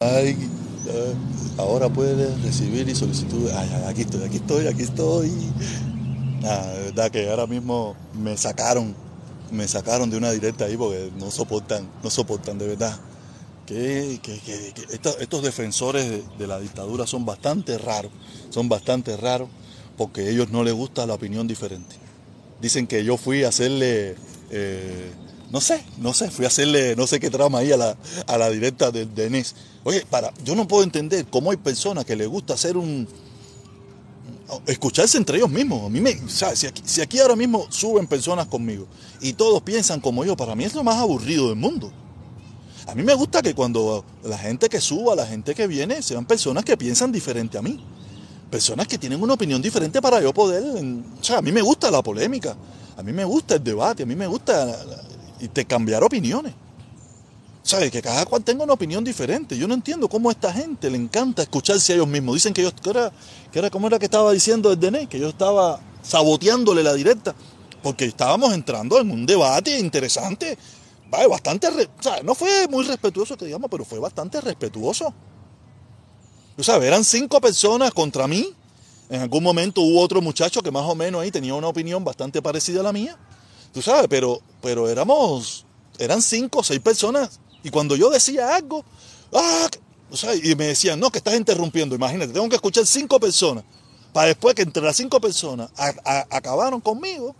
Ay, ahora puedes recibir y solicitud. Ay, aquí estoy, aquí estoy, aquí estoy. Ah, de verdad que ahora mismo me sacaron, me sacaron de una directa ahí porque no soportan, no soportan de verdad. Que, estos, defensores de, de la dictadura son bastante raros, son bastante raros porque a ellos no les gusta la opinión diferente. Dicen que yo fui a hacerle, eh, no sé, no sé, fui a hacerle no sé qué trama ahí a la, a la directa de, de Enes. Oye, para, yo no puedo entender cómo hay personas que les gusta hacer un, escucharse entre ellos mismos. A mí me, o sea, si, aquí, si aquí ahora mismo suben personas conmigo y todos piensan como yo, para mí es lo más aburrido del mundo. A mí me gusta que cuando la gente que suba, la gente que viene, sean personas que piensan diferente a mí. Personas que tienen una opinión diferente para yo poder... o sea, a mí me gusta la polémica, a mí me gusta el debate, a mí me gusta la- la- intercambiar opiniones. ¿Sabes? Que cada cual tenga una opinión diferente. Yo no entiendo cómo a esta gente le encanta escucharse a ellos mismos. Dicen que yo, que era, que era como era que estaba diciendo el DNE, que yo estaba saboteándole la directa, porque estábamos entrando en un debate interesante, bastante, o sea, no fue muy respetuoso que digamos, pero fue bastante respetuoso. Tú sabes, eran cinco personas contra mí. En algún momento hubo otro muchacho que más o menos ahí tenía una opinión bastante parecida a la mía. Tú sabes, pero, pero éramos, eran cinco o seis personas. Y cuando yo decía algo, ¡ah! O sea, y me decían, no, que estás interrumpiendo. Imagínate, tengo que escuchar cinco personas. Para después que entre las cinco personas acabaron conmigo.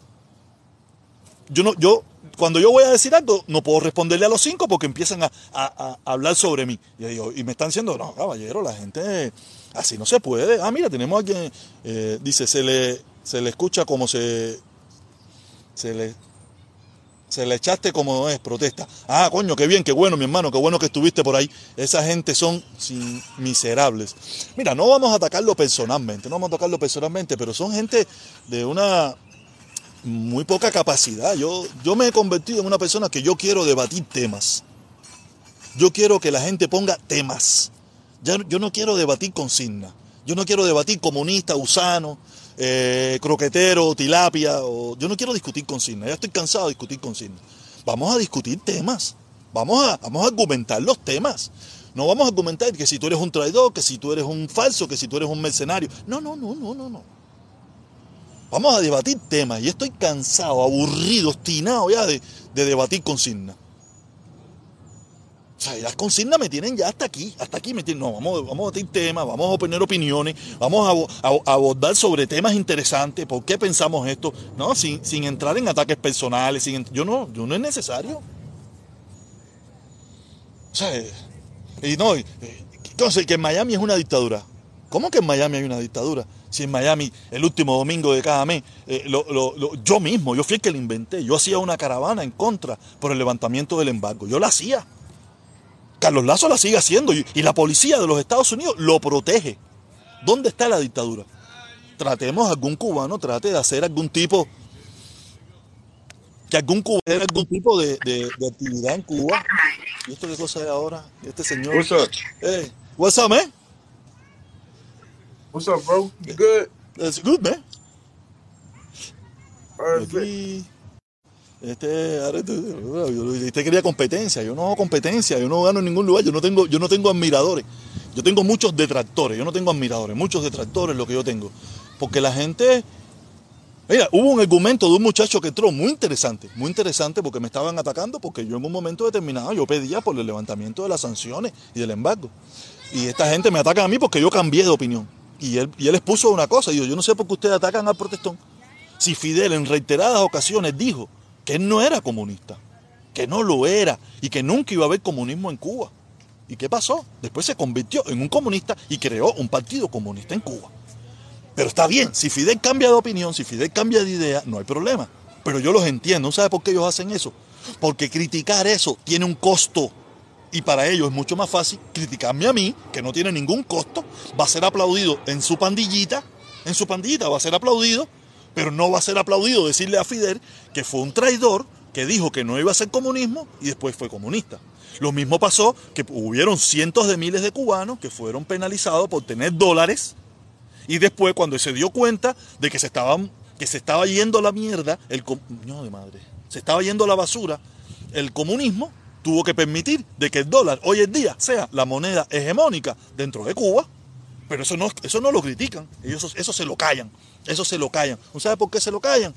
Yo no, yo, cuando yo voy a decir algo, no puedo responderle a los cinco porque empiezan a, a- a hablar sobre mí. Y, yo- y me están diciendo, no, caballero, la gente así no se puede. Ah, mira, tenemos a alguien, eh, dice, se le, se le escucha como se, se le, se le echaste como es, protesta. Ah, coño, qué bien, qué bueno, mi hermano, qué bueno que estuviste por ahí. Esa gente son sin- miserables. Mira, no vamos a atacarlo personalmente, no vamos a atacarlo personalmente, pero son gente de una muy poca capacidad. Yo, yo me he convertido en una persona que yo quiero debatir temas. Yo quiero que la gente ponga temas. Yo no quiero debatir consignas. Yo no quiero debatir comunista, gusano, eh, croquetero, tilapia. O, yo no quiero discutir consignas. Ya estoy cansado de discutir consignas. Vamos a discutir temas. Vamos a, vamos a argumentar los temas. No vamos a argumentar que si tú eres un traidor, que si tú eres un falso, que si tú eres un mercenario. No, no, no, no, no, no. Vamos a debatir temas. Y estoy cansado, aburrido, obstinado ya de, de debatir consignas. O sea, las consignas me tienen ya hasta aquí, hasta aquí me tienen. No, vamos, vamos a debatir temas, vamos a poner opiniones, vamos a, abo- a- a abordar sobre temas interesantes, por qué pensamos esto, no, sin, sin entrar en ataques personales, sin, yo no, yo no es necesario. O sea, eh, y no, y- eh, entonces que en Miami es una dictadura. ¿Cómo que en Miami hay una dictadura? Si en Miami el último domingo de cada mes, eh, yo mismo, yo fui el que lo inventé, yo hacía una caravana en contra por el levantamiento del embargo, yo la hacía. Carlos Lazo la sigue haciendo y, y la policía de los Estados Unidos lo protege. ¿Dónde está la dictadura? Tratemos algún cubano, trate de hacer algún tipo, que algún cubano algún tipo de, de- de actividad en Cuba. ¿Y esto qué cosa es ahora? ¿Y este señor? What's up? Hey, what's up, man? What's up, bro? You good? That's good, man. Perfect. Aquí, este, usted quería competencia, yo no hago competencia, yo no gano en ningún lugar, yo no tengo, yo no tengo admiradores, yo tengo muchos detractores, yo no tengo admiradores, muchos detractores lo que yo tengo, porque la gente, mira, hubo un argumento de un muchacho que entró muy interesante, muy interesante porque me estaban atacando, porque yo en un momento determinado yo pedía por el levantamiento de las sanciones y del embargo, y esta gente me ataca a mí porque yo cambié de opinión, y él, y él expuso una cosa, y yo, yo no sé por qué ustedes atacan al protestón, si Fidel en reiteradas ocasiones dijo que él no era comunista, que no lo era y que nunca iba a haber comunismo en Cuba. ¿Y qué pasó? Después se convirtió en un comunista y creó un partido comunista en Cuba. Pero está bien, si Fidel cambia de opinión, si Fidel cambia de idea, no hay problema. Pero yo los entiendo, ¿sabe por qué ellos hacen eso? Porque criticar eso tiene un costo. Y para ellos es mucho más fácil criticarme a mí, que no tiene ningún costo, va a ser aplaudido en su pandillita, en su pandillita va a ser aplaudido, pero no va a ser aplaudido decirle a Fidel que fue un traidor, que dijo que no iba a ser comunismo y después fue comunista. Lo mismo pasó que hubieron cientos de miles de cubanos que fueron penalizados por tener dólares y después cuando se dio cuenta de que se que se estaba yendo la mierda, el no de madre, se estaba yendo la basura el comunismo, tuvo que permitir de que el dólar hoy en día sea la moneda hegemónica dentro de Cuba. Pero eso no, eso no lo critican, ellos eso se lo callan, eso se lo callan. ¿No sabe por qué se lo callan?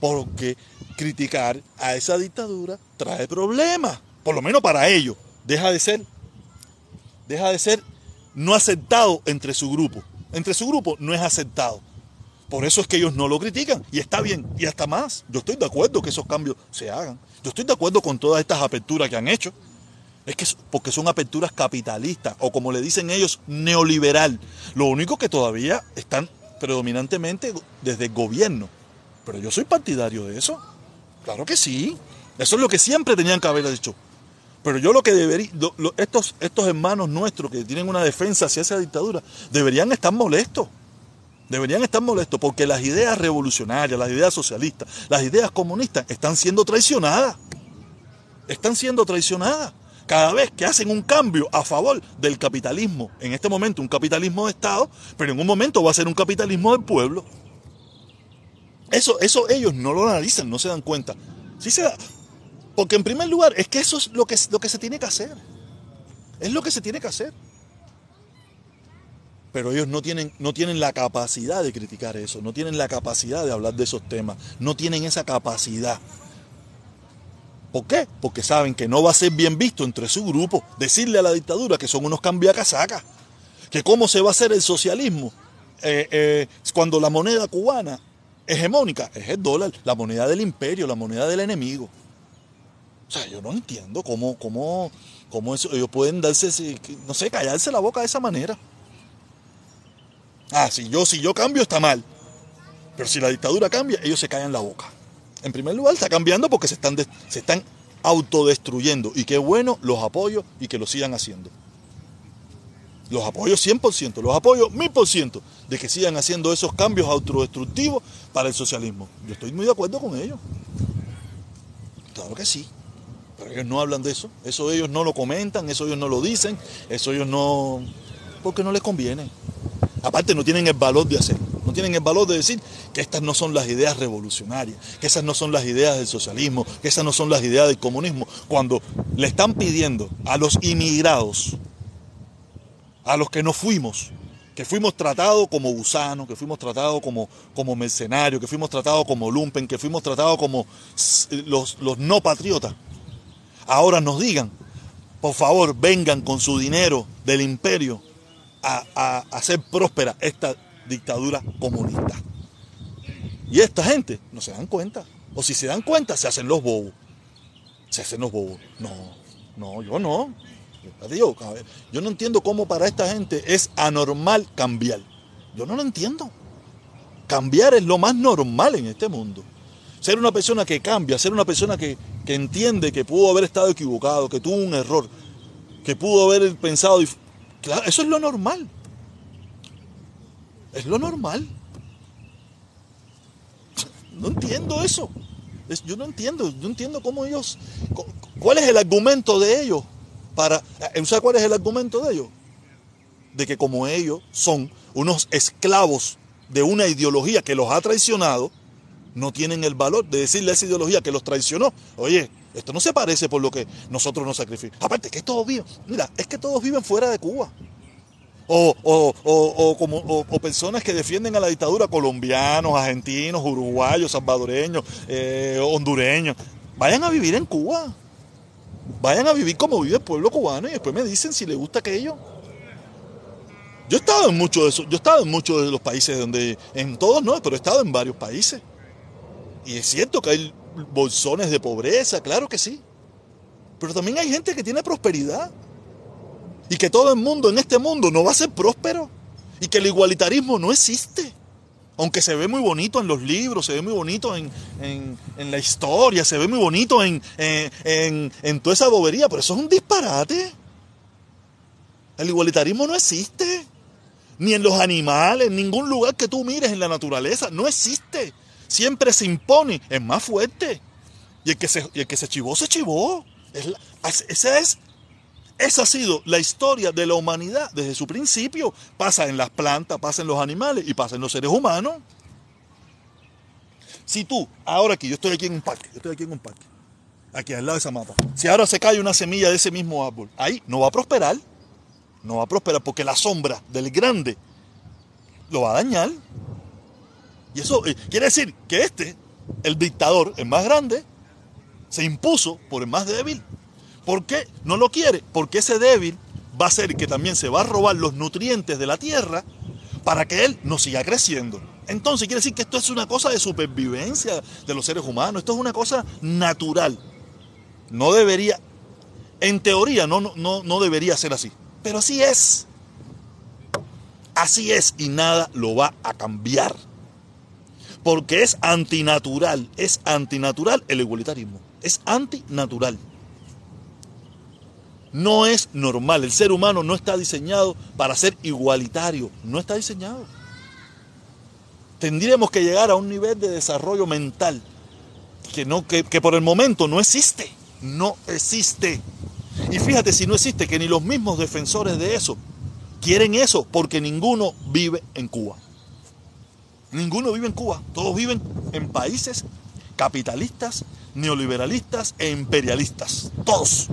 Porque criticar a esa dictadura trae problemas, por lo menos para ellos. Deja de ser, deja de ser no aceptado entre su grupo. Entre su grupo no es aceptado. Por eso es que ellos no lo critican. Y está bien. Y hasta más. Yo estoy de acuerdo que esos cambios se hagan. Yo estoy de acuerdo con todas estas aperturas que han hecho. Es que porque son aperturas capitalistas o como le dicen ellos, neoliberal. Lo único que todavía están predominantemente desde el gobierno. Pero yo soy partidario de eso. Claro que sí. Eso es lo que siempre tenían que haber dicho. Pero yo lo que debería, estos, estos hermanos nuestros que tienen una defensa hacia esa dictadura, deberían estar molestos. Deberían estar molestos porque las ideas revolucionarias, las ideas socialistas, las ideas comunistas están siendo traicionadas. Están siendo traicionadas. Cada vez que hacen un cambio a favor del capitalismo, en este momento un capitalismo de Estado, pero en un momento va a ser un capitalismo del pueblo. Eso, eso ellos no lo analizan, no se dan cuenta. Sí se da, porque en primer lugar es que eso es lo que, lo que se tiene que hacer. Es lo que se tiene que hacer. Pero ellos no tienen, no tienen la capacidad de criticar eso, no tienen la capacidad de hablar de esos temas, no tienen esa capacidad. ¿Por qué? Porque saben que no va a ser bien visto entre su grupo decirle a la dictadura que son unos cambiacasacas, que cómo se va a hacer el socialismo eh, eh, cuando la moneda cubana hegemónica es el dólar, la moneda del imperio, la moneda del enemigo. O sea, yo no entiendo cómo, cómo, cómo ellos pueden darse, no sé, callarse la boca de esa manera. Ah, si yo, si yo cambio está mal. Pero si la dictadura cambia, ellos se callan la boca. En primer lugar, está cambiando porque se están, se están autodestruyendo. Y qué bueno, los apoyo y que lo sigan haciendo. Los apoyo 100%, los apoyo 1000% de que sigan haciendo esos cambios autodestructivos para el socialismo. Yo estoy muy de acuerdo con ellos. Claro que sí. Pero ellos no hablan de eso. Eso ellos no lo comentan, eso ellos no lo dicen, eso ellos no... porque no les conviene. Aparte no tienen el valor de hacerlo tienen el valor de decir que estas no son las ideas revolucionarias, que esas no son las ideas del socialismo, que esas no son las ideas del comunismo, cuando le están pidiendo a los inmigrados, a los que no fuimos, que fuimos tratados como gusanos, que fuimos tratados como, como mercenarios, que fuimos tratados como lumpen, que fuimos tratados como los, los no patriotas, ahora nos digan, por favor, vengan con su dinero del imperio a, a hacer próspera esta dictadura comunista. Y esta gente no se dan cuenta. O si se dan cuenta, se hacen los bobos. Se hacen los bobos. No, no, yo no. yo no entiendo cómo para esta gente es anormal cambiar. Yo no lo entiendo. Cambiar es lo más normal en este mundo. Ser una persona que cambia, ser una persona que, que entiende que pudo haber estado equivocado, que tuvo un error, que pudo haber pensado... Claro, eso es lo normal. Es lo normal. No entiendo eso. yo no entiendo, no entiendo cómo ellos, cuál es el argumento de ellos para, eh, ¿sabes cuál es el argumento de ellos? De que como ellos son unos esclavos de una ideología que los ha traicionado, no tienen el valor de decirle a esa ideología que los traicionó. Oye, esto no se parece por lo que nosotros nos sacrificamos. Aparte, que todos viven, mira, es que todos viven fuera de Cuba o, como, o, personas que defienden a la dictadura, colombianos, argentinos, uruguayos, salvadoreños, eh, hondureños, vayan a vivir en Cuba. Vayan a vivir como vive el pueblo cubano y después me dicen si les gusta aquello. Yo he estado en muchos de esos, yo he estado en muchos de los países donde, en todos no, pero he estado en varios países. Y es cierto que hay bolsones de pobreza, claro que sí. Pero también hay gente que tiene prosperidad y que todo el mundo en este mundo no va a ser próspero y que el igualitarismo no existe. Aunque se ve muy bonito en los libros, se ve muy bonito en, la historia, se ve muy bonito en, en, toda esa bobería, pero eso es un disparate. El igualitarismo no existe. Ni en los animales, en ningún lugar que tú mires en la naturaleza, no existe. Siempre se impone, es más fuerte. Y el que se, el que se chivó, se chivó. Es esa es esa ha sido la historia de la humanidad desde su principio. Pasa en las plantas, pasa en los animales y pasa en los seres humanos. Si tú, ahora aquí, yo estoy aquí en un parque, yo estoy aquí en un parque, aquí al lado de esa mata. Si ahora se cae una semilla de ese mismo árbol, ahí no va a prosperar. No va a prosperar porque la sombra del grande lo va a dañar. Y eso eh, quiere decir que este, el dictador, el más grande, se impuso por el más débil. ¿Por qué no lo quiere? Porque ese débil va a ser que también se va a robar los nutrientes de la tierra para que él no siga creciendo. Entonces quiere decir que esto es una cosa de supervivencia de los seres humanos, esto es una cosa natural. No debería, en teoría no, no, no debería ser así, pero así es. Así es y nada lo va a cambiar. Porque es antinatural, es antinatural el igualitarismo, es antinatural. No es normal, el ser humano no está diseñado para ser igualitario, no está diseñado. Tendríamos que llegar a un nivel de desarrollo mental que, no, que, que por el momento no existe, no existe. Y fíjate si no existe que ni los mismos defensores de eso quieren eso porque ninguno vive en Cuba. Ninguno vive en Cuba. Todos viven en países capitalistas, neoliberalistas e imperialistas. Todos.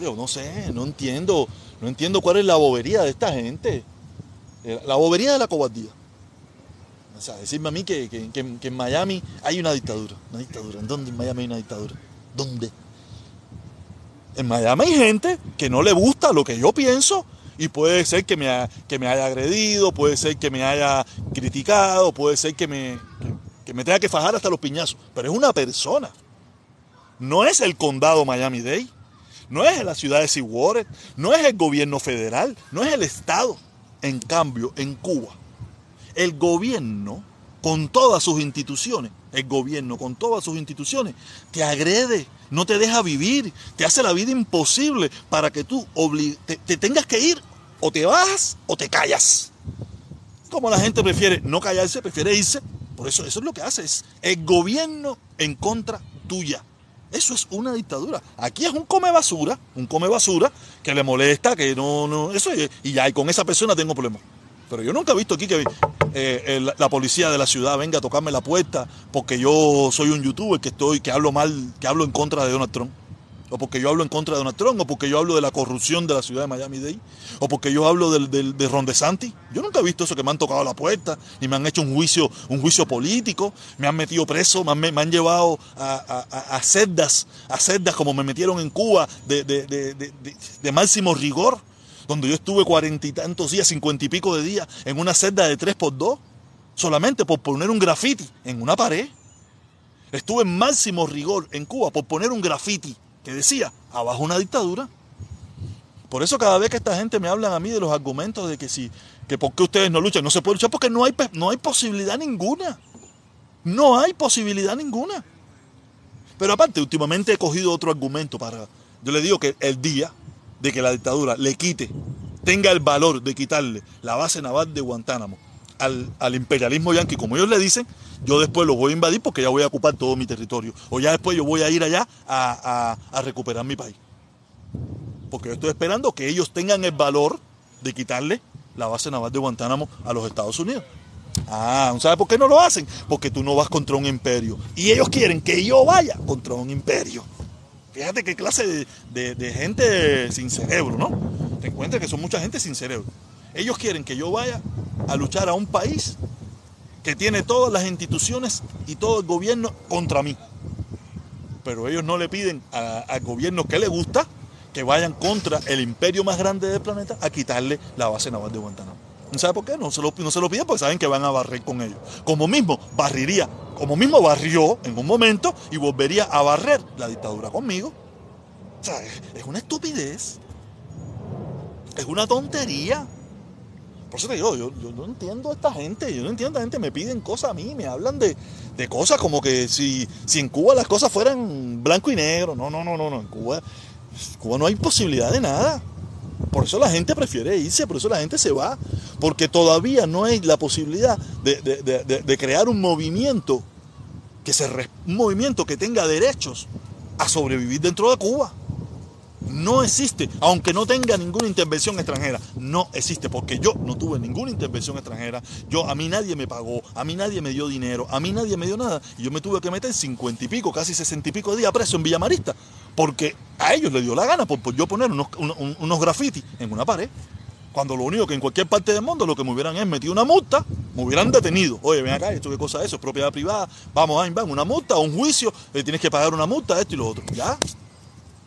No sé, no entiendo, no entiendo cuál es la bobería de esta gente. Eh, la bobería de la cobardía. O sea, decirme a mí que, que en Miami hay una dictadura. Una dictadura. ¿En dónde en Miami hay una dictadura? ¿Dónde? En Miami hay gente que no le gusta lo que yo pienso y puede ser que me, que me haya agredido, puede ser que me haya criticado, puede ser que me, que, me tenga que fajar hasta los piñazos, pero es una persona. No es el condado Miami-Dade, no es la ciudad de Seawater, no es el gobierno federal, no es el Estado. En cambio, en Cuba, el gobierno, con todas sus instituciones, el gobierno con todas sus instituciones, te agrede, no te deja vivir, te hace la vida imposible para que tú te tengas que ir o te vas o te callas. Como la gente prefiere no callarse, prefiere irse. Por eso eso es lo que hace, es el gobierno en contra tuya. Eso es una dictadura. Aquí es un come basura, un come basura que le molesta, que no, no, eso y ya, y con esa persona tengo problemas. Pero yo nunca he visto aquí que eh, la policía de la ciudad venga a tocarme la puerta porque yo soy un youtuber que estoy, que hablo mal, que hablo en contra de Donald Trump o porque yo hablo en contra de Donald Trump, o porque yo hablo de la corrupción de la ciudad de Miami-Dade, o porque yo hablo del, de Ron DeSantis. Yo nunca he visto eso que me han tocado la puerta, ni me han hecho un juicio, un juicio político, me han metido preso, me han, llevado a, a, a, celdas, a celdas como me metieron en Cuba de, máximo rigor, donde yo estuve cuarenta y tantos días, cincuenta y pico de días, en una celda de tres por dos, solamente por poner un grafiti en una pared. Estuve en máximo rigor en Cuba por poner un grafiti que decía, abajo una dictadura. Por eso cada vez que esta gente me habla a mí de los argumentos de que si, que por qué ustedes no luchan, no se puede luchar porque no hay, no hay posibilidad ninguna. No hay posibilidad ninguna. Pero aparte, últimamente he cogido otro argumento para... Yo le digo que el día de que la dictadura le quite, tenga el valor de quitarle la base naval de Guantánamo al, al imperialismo yanqui, como ellos le dicen, yo después lo voy a invadir porque ya voy a ocupar todo mi territorio. O ya después yo voy a ir allá a, recuperar mi país. Porque yo estoy esperando que ellos tengan el valor de quitarle la base naval de Guantánamo a los Estados Unidos. Ah, ¿sabes por qué no lo hacen? Porque tú no vas contra un imperio. Y ellos quieren que yo vaya contra un imperio. Fíjate qué clase de, de gente sin cerebro, ¿no? Te encuentras que son mucha gente sin cerebro. Ellos quieren que yo vaya a luchar a un país que tiene todas las instituciones y todo el gobierno contra mí. Pero ellos no le piden al gobierno que le gusta que vayan contra el imperio más grande del planeta a quitarle la base naval de Guantánamo. ¿No sabe por qué? No se, lo, no se lo piden porque saben que van a barrer con ellos. Como mismo barriría, como mismo barrió en un momento y volvería a barrer la dictadura conmigo. O sea, es una estupidez. Es una tontería. Por eso te digo, yo, no entiendo a esta gente, yo no entiendo a esta gente, me piden cosas a mí, me hablan de, cosas como que si, si en Cuba las cosas fueran blanco y negro, no, no, no, no, no, en Cuba, Cuba no hay posibilidad de nada. Por eso la gente prefiere irse, por eso la gente se va, porque todavía no hay la posibilidad de, crear un movimiento que se un movimiento que tenga derechos a sobrevivir dentro de Cuba. No existe, aunque no tenga ninguna intervención extranjera. No existe, porque yo no tuve ninguna intervención extranjera. Yo, a mí nadie me pagó, a mí nadie me dio dinero, a mí nadie me dio nada. Y yo me tuve que meter cincuenta y pico, casi sesenta y pico de días preso en Villamarista. Porque a ellos les dio la gana por, yo poner unos, unos grafitis en una pared. Cuando lo único que en cualquier parte del mundo lo que me hubieran es metido una multa, me hubieran detenido. Oye, ven acá, esto qué cosa es eso, es propiedad privada, vamos a una multa, un juicio, le tienes que pagar una multa, esto y lo otro. Ya.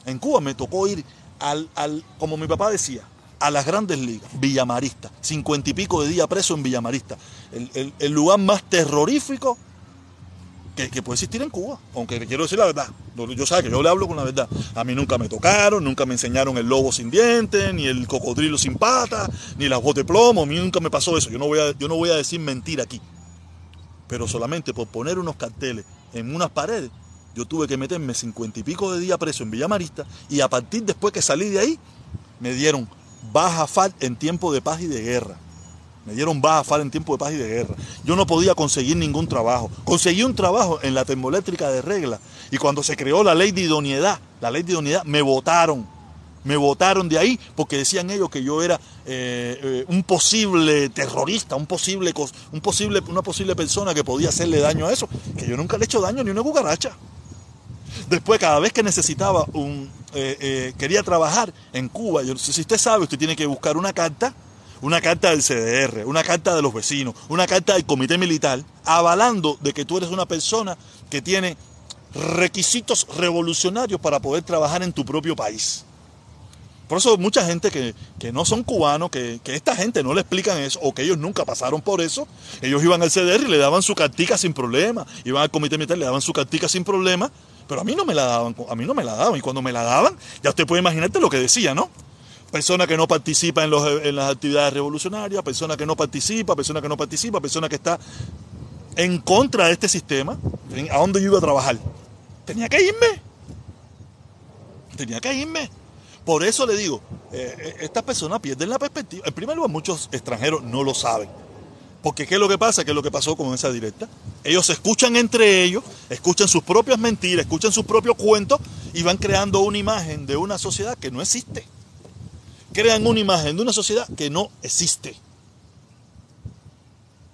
En Cuba me tocó ir al, al como mi papá decía, a las grandes ligas, Villamarista, cincuenta y pico de días preso en Villamarista, el, el lugar más terrorífico que, puede existir en Cuba, aunque quiero decir la verdad. Yo sé que yo le hablo con la verdad. A mí nunca me tocaron, nunca me enseñaron el lobo sin dientes, ni el cocodrilo sin patas, ni las botas de plomo. A mí nunca me pasó eso. Yo no voy a, yo no voy a decir mentira aquí. Pero solamente por poner unos carteles en unas paredes, yo tuve que meterme cincuenta y pico de días preso en Villamarista y a partir después que salí de ahí, me dieron baja FAL en tiempo de paz y de guerra. Me dieron baja FAR en tiempo de paz y de guerra. Yo no podía conseguir ningún trabajo. Conseguí un trabajo en la termoeléctrica de regla. Y cuando se creó la ley de idoneidad, la ley de idoneidad, me votaron. Me votaron de ahí porque decían ellos que yo era eh, eh, un posible terrorista, un posible, un posible, una posible persona que podía hacerle daño a eso. Que yo nunca le he hecho daño ni una cucaracha. Después, cada vez que necesitaba un. Eh, quería trabajar en Cuba, yo, si usted sabe, usted tiene que buscar una carta una carta del CDR, una carta de los vecinos, una carta del comité militar, avalando de que tú eres una persona que tiene requisitos revolucionarios para poder trabajar en tu propio país. Por eso mucha gente que, no son cubanos, que, que, esta gente no le explican eso, o que ellos nunca pasaron por eso, ellos iban al CDR y le daban su cartica sin problema, iban al comité militar y le daban su cartica sin problema, pero a mí no me la daban, a mí no me la daban, y cuando me la daban, ya usted puede imaginarte lo que decía, ¿no? persona que no participa en, las actividades revolucionarias, persona que no participa, persona que no participa, persona que está en contra de este sistema, ¿a dónde yo iba a trabajar? Tenía que irme. Tenía que irme. Por eso le digo, eh, eh, estas personas pierden la perspectiva. En primer lugar, muchos extranjeros no lo saben. Porque ¿qué es lo que pasa? ¿Qué es lo que pasó con esa directa? Ellos se escuchan entre ellos, escuchan sus propias mentiras, escuchan sus propios cuentos y van creando una imagen de una sociedad que no existe crean una imagen de una sociedad que no existe.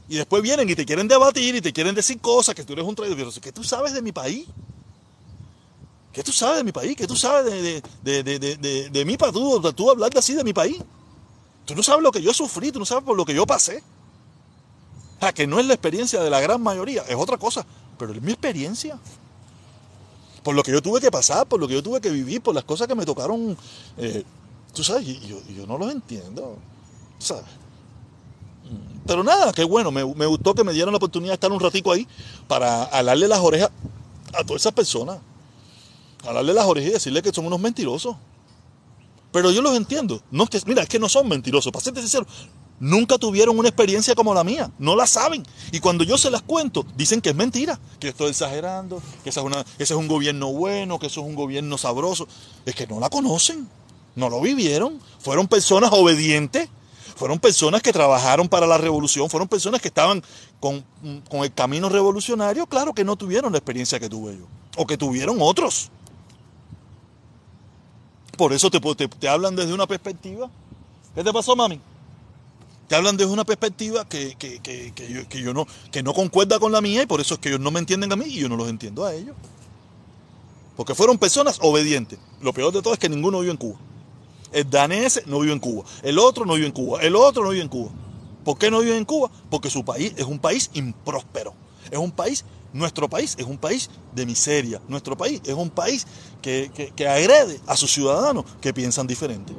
Y después vienen y te quieren debatir y te quieren decir cosas, que tú eres un traidor. ¿Qué tú sabes de mi país? ¿Qué tú sabes de mi país? ¿Qué tú sabes de, de, de, mí para tú, tú así de mi país? Tú no sabes lo que yo sufrí, tú no sabes por lo que yo pasé. Sea, que no es la experiencia de la gran mayoría, es otra cosa, pero es mi experiencia. Por lo que yo tuve que pasar, por lo que yo tuve que vivir, por las cosas que me tocaron eh, Tú sabes, y yo, no los entiendo. ¿Sabes? Pero nada, qué bueno, me, gustó que me dieran la oportunidad de estar un ratico ahí para alarle las orejas a todas esas personas. Alarle las orejas y decirle que son unos mentirosos. Pero yo los entiendo. No que, mira, es que no son mentirosos. Para serte sincero, nunca tuvieron una experiencia como la mía. No la saben. Y cuando yo se las cuento, dicen que es mentira, que estoy exagerando, que ese es un gobierno bueno, que eso es un gobierno sabroso. Es que no la conocen no lo vivieron, fueron personas obedientes, fueron personas que trabajaron para la revolución, fueron personas que estaban con, el camino revolucionario, claro que no tuvieron la experiencia que tuve yo, o que tuvieron otros. Por eso te, te, hablan desde una perspectiva. ¿Qué te pasó, mami? Te hablan desde una perspectiva que, yo, yo, no, que no concuerda con la mía y por eso es que ellos no me entienden a mí y yo no los entiendo a ellos. Porque fueron personas obedientes. Lo peor de todo es que ninguno vive en Cuba. El danés no vive en Cuba. El otro no vive en Cuba. El otro no vive en Cuba. ¿Por qué no vive en Cuba? Porque su país es un país impróspero. Es un país, nuestro país es un país de miseria. Nuestro país es un país que, agrede a sus ciudadanos que piensan diferente.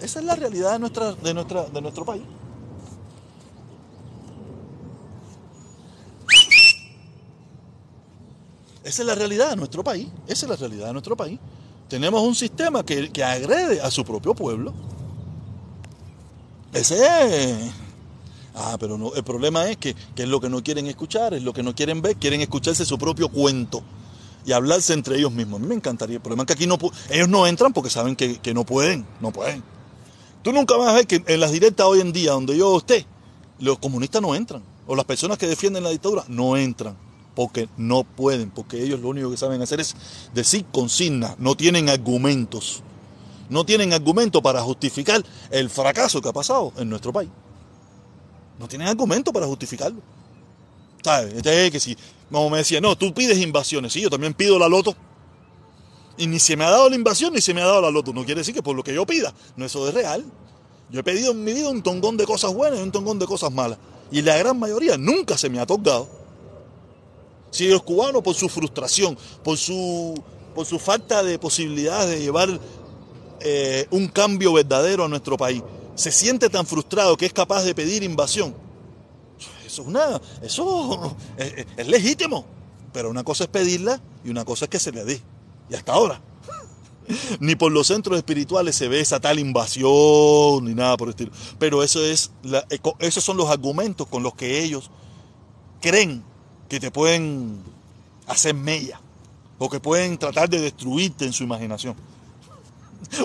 Esa es la realidad de, nuestra, de, nuestra, de nuestro país. Esa es la realidad de nuestro país. Esa es la realidad de nuestro país. Tenemos un sistema que, agrede a su propio pueblo. Ese es... Ah, pero no, el problema es que, es lo que no quieren escuchar, es lo que no quieren ver, quieren escucharse su propio cuento y hablarse entre ellos mismos. A mí me encantaría. El problema es que aquí no, ellos no entran porque saben que, no pueden, no pueden. Tú nunca vas a ver que en las directas hoy en día, donde yo esté, los comunistas no entran, o las personas que defienden la dictadura no entran porque no pueden, porque ellos lo único que saben hacer es decir consigna, no tienen argumentos. No tienen argumento para justificar el fracaso que ha pasado en nuestro país. No tienen argumento para justificarlo. ¿Sabes? Este que si, como me decía, no, tú pides invasiones. Sí, yo también pido la loto. Y ni se me ha dado la invasión ni se me ha dado la loto. No quiere decir que por lo que yo pida, no eso es real. Yo he pedido en mi vida un tongón de cosas buenas y un tongón de cosas malas. Y la gran mayoría nunca se me ha tocado. Si los cubanos, por su frustración, por su, por su falta de posibilidades de llevar eh, un cambio verdadero a nuestro país, se siente tan frustrado que es capaz de pedir invasión, eso es una, eso es, es legítimo. Pero una cosa es pedirla y una cosa es que se le dé. Y hasta ahora. Ni por los centros espirituales se ve esa tal invasión ni nada por el estilo. Pero eso es la, esos son los argumentos con los que ellos creen que te pueden hacer mella o que pueden tratar de destruirte en su imaginación.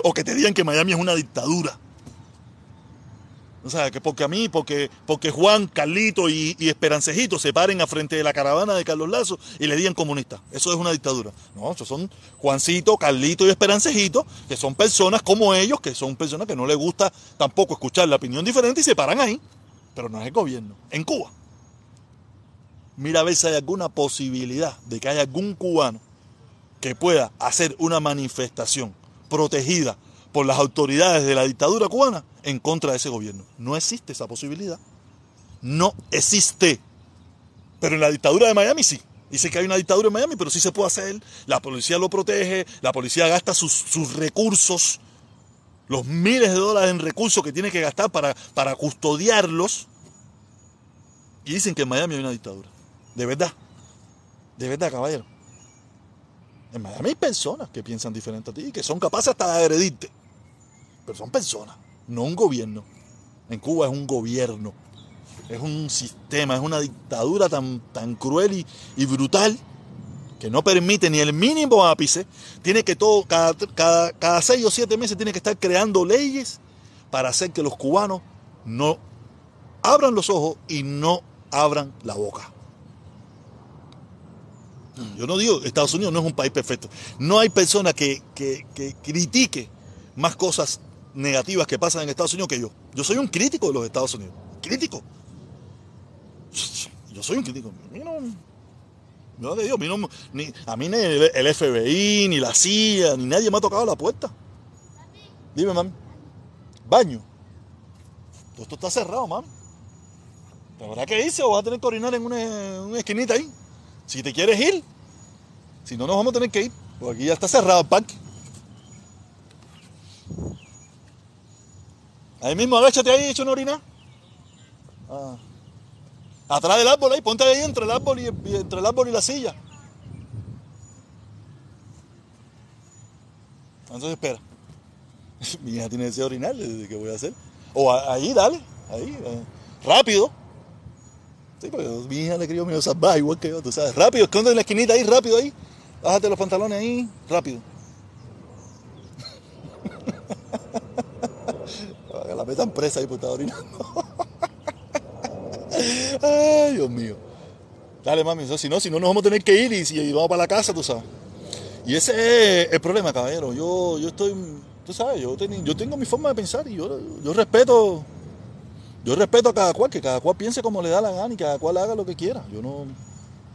O que te digan que Miami es una dictadura. O sea, que porque a mí, porque, porque Juan, Carlito y, Esperancejito se paren a frente de la caravana de Carlos Lazo y le digan comunista. Eso es una dictadura. No, son Juancito, Carlito y Esperancejito, que son personas como ellos, que son personas que no les gusta tampoco escuchar la opinión diferente y se paran ahí. Pero no es el gobierno. En Cuba. Mira a ver si hay alguna posibilidad de que haya algún cubano que pueda hacer una manifestación protegida por las autoridades de la dictadura cubana en contra de ese gobierno. No existe esa posibilidad. No existe. Pero en la dictadura de Miami sí. Dice que hay una dictadura en Miami, pero sí se puede hacer. La policía lo protege, la policía gasta sus, recursos, los miles de dólares en recursos que tiene que gastar para, para custodiarlos. Y dicen que en Miami hay una dictadura. De verdad. De verdad, caballero. En Miami hay personas que piensan diferente a ti y que son capaces hasta de agredirte. Pero son personas, no un gobierno. En Cuba es un gobierno. Es un sistema, es una dictadura tan, tan cruel y, brutal que no permite ni el mínimo ápice. Tiene que todo, cada, cada, cada seis o siete meses tiene que estar creando leyes para hacer que los cubanos no abran los ojos y no abran la boca. Yo no digo, Estados Unidos no es un país perfecto. No hay persona que, que, que critique más cosas negativas que pasan en Estados Unidos que yo. Yo soy un crítico de los Estados Unidos. Crítico. Yo soy un crítico. A mí no, no a mí no, ni, a mí ni el, FBI, ni la CIA, ni nadie me ha tocado la puerta. Dime, mami. Baño. Todo esto está cerrado, mami. ¿Habrá que irse o vas a tener que orinar en una, una esquinita ahí? Si te quieres ir, si no nos vamos a tener que ir, porque aquí ya está cerrado el parque. Ahí mismo, agáchate ahí, hecho una orina. Ah. Atrás del árbol ahí, ponte ahí entre el árbol y, entre el árbol y la silla. Entonces espera. Mi hija tiene deseo de orinar, ¿qué voy a hacer? O ahí, dale, ahí, eh, rápido. Sí, porque mi hija le crió medio salvaje, igual que yo, tú sabes. Rápido, esconde en la esquinita ahí, rápido ahí. Bájate los pantalones ahí, rápido. Metan presa ahí por estar orinando. Ay, Dios mío. Dale, mami, si no, si no nos vamos a tener que ir y, vamos para la casa, tú sabes. Y ese es el problema, caballero. Yo, yo estoy, tú sabes, yo, tengo mi forma de pensar y yo, yo respeto, yo respeto a cada cual, que cada cual piense como le da la gana y cada cual haga lo que quiera. Yo no,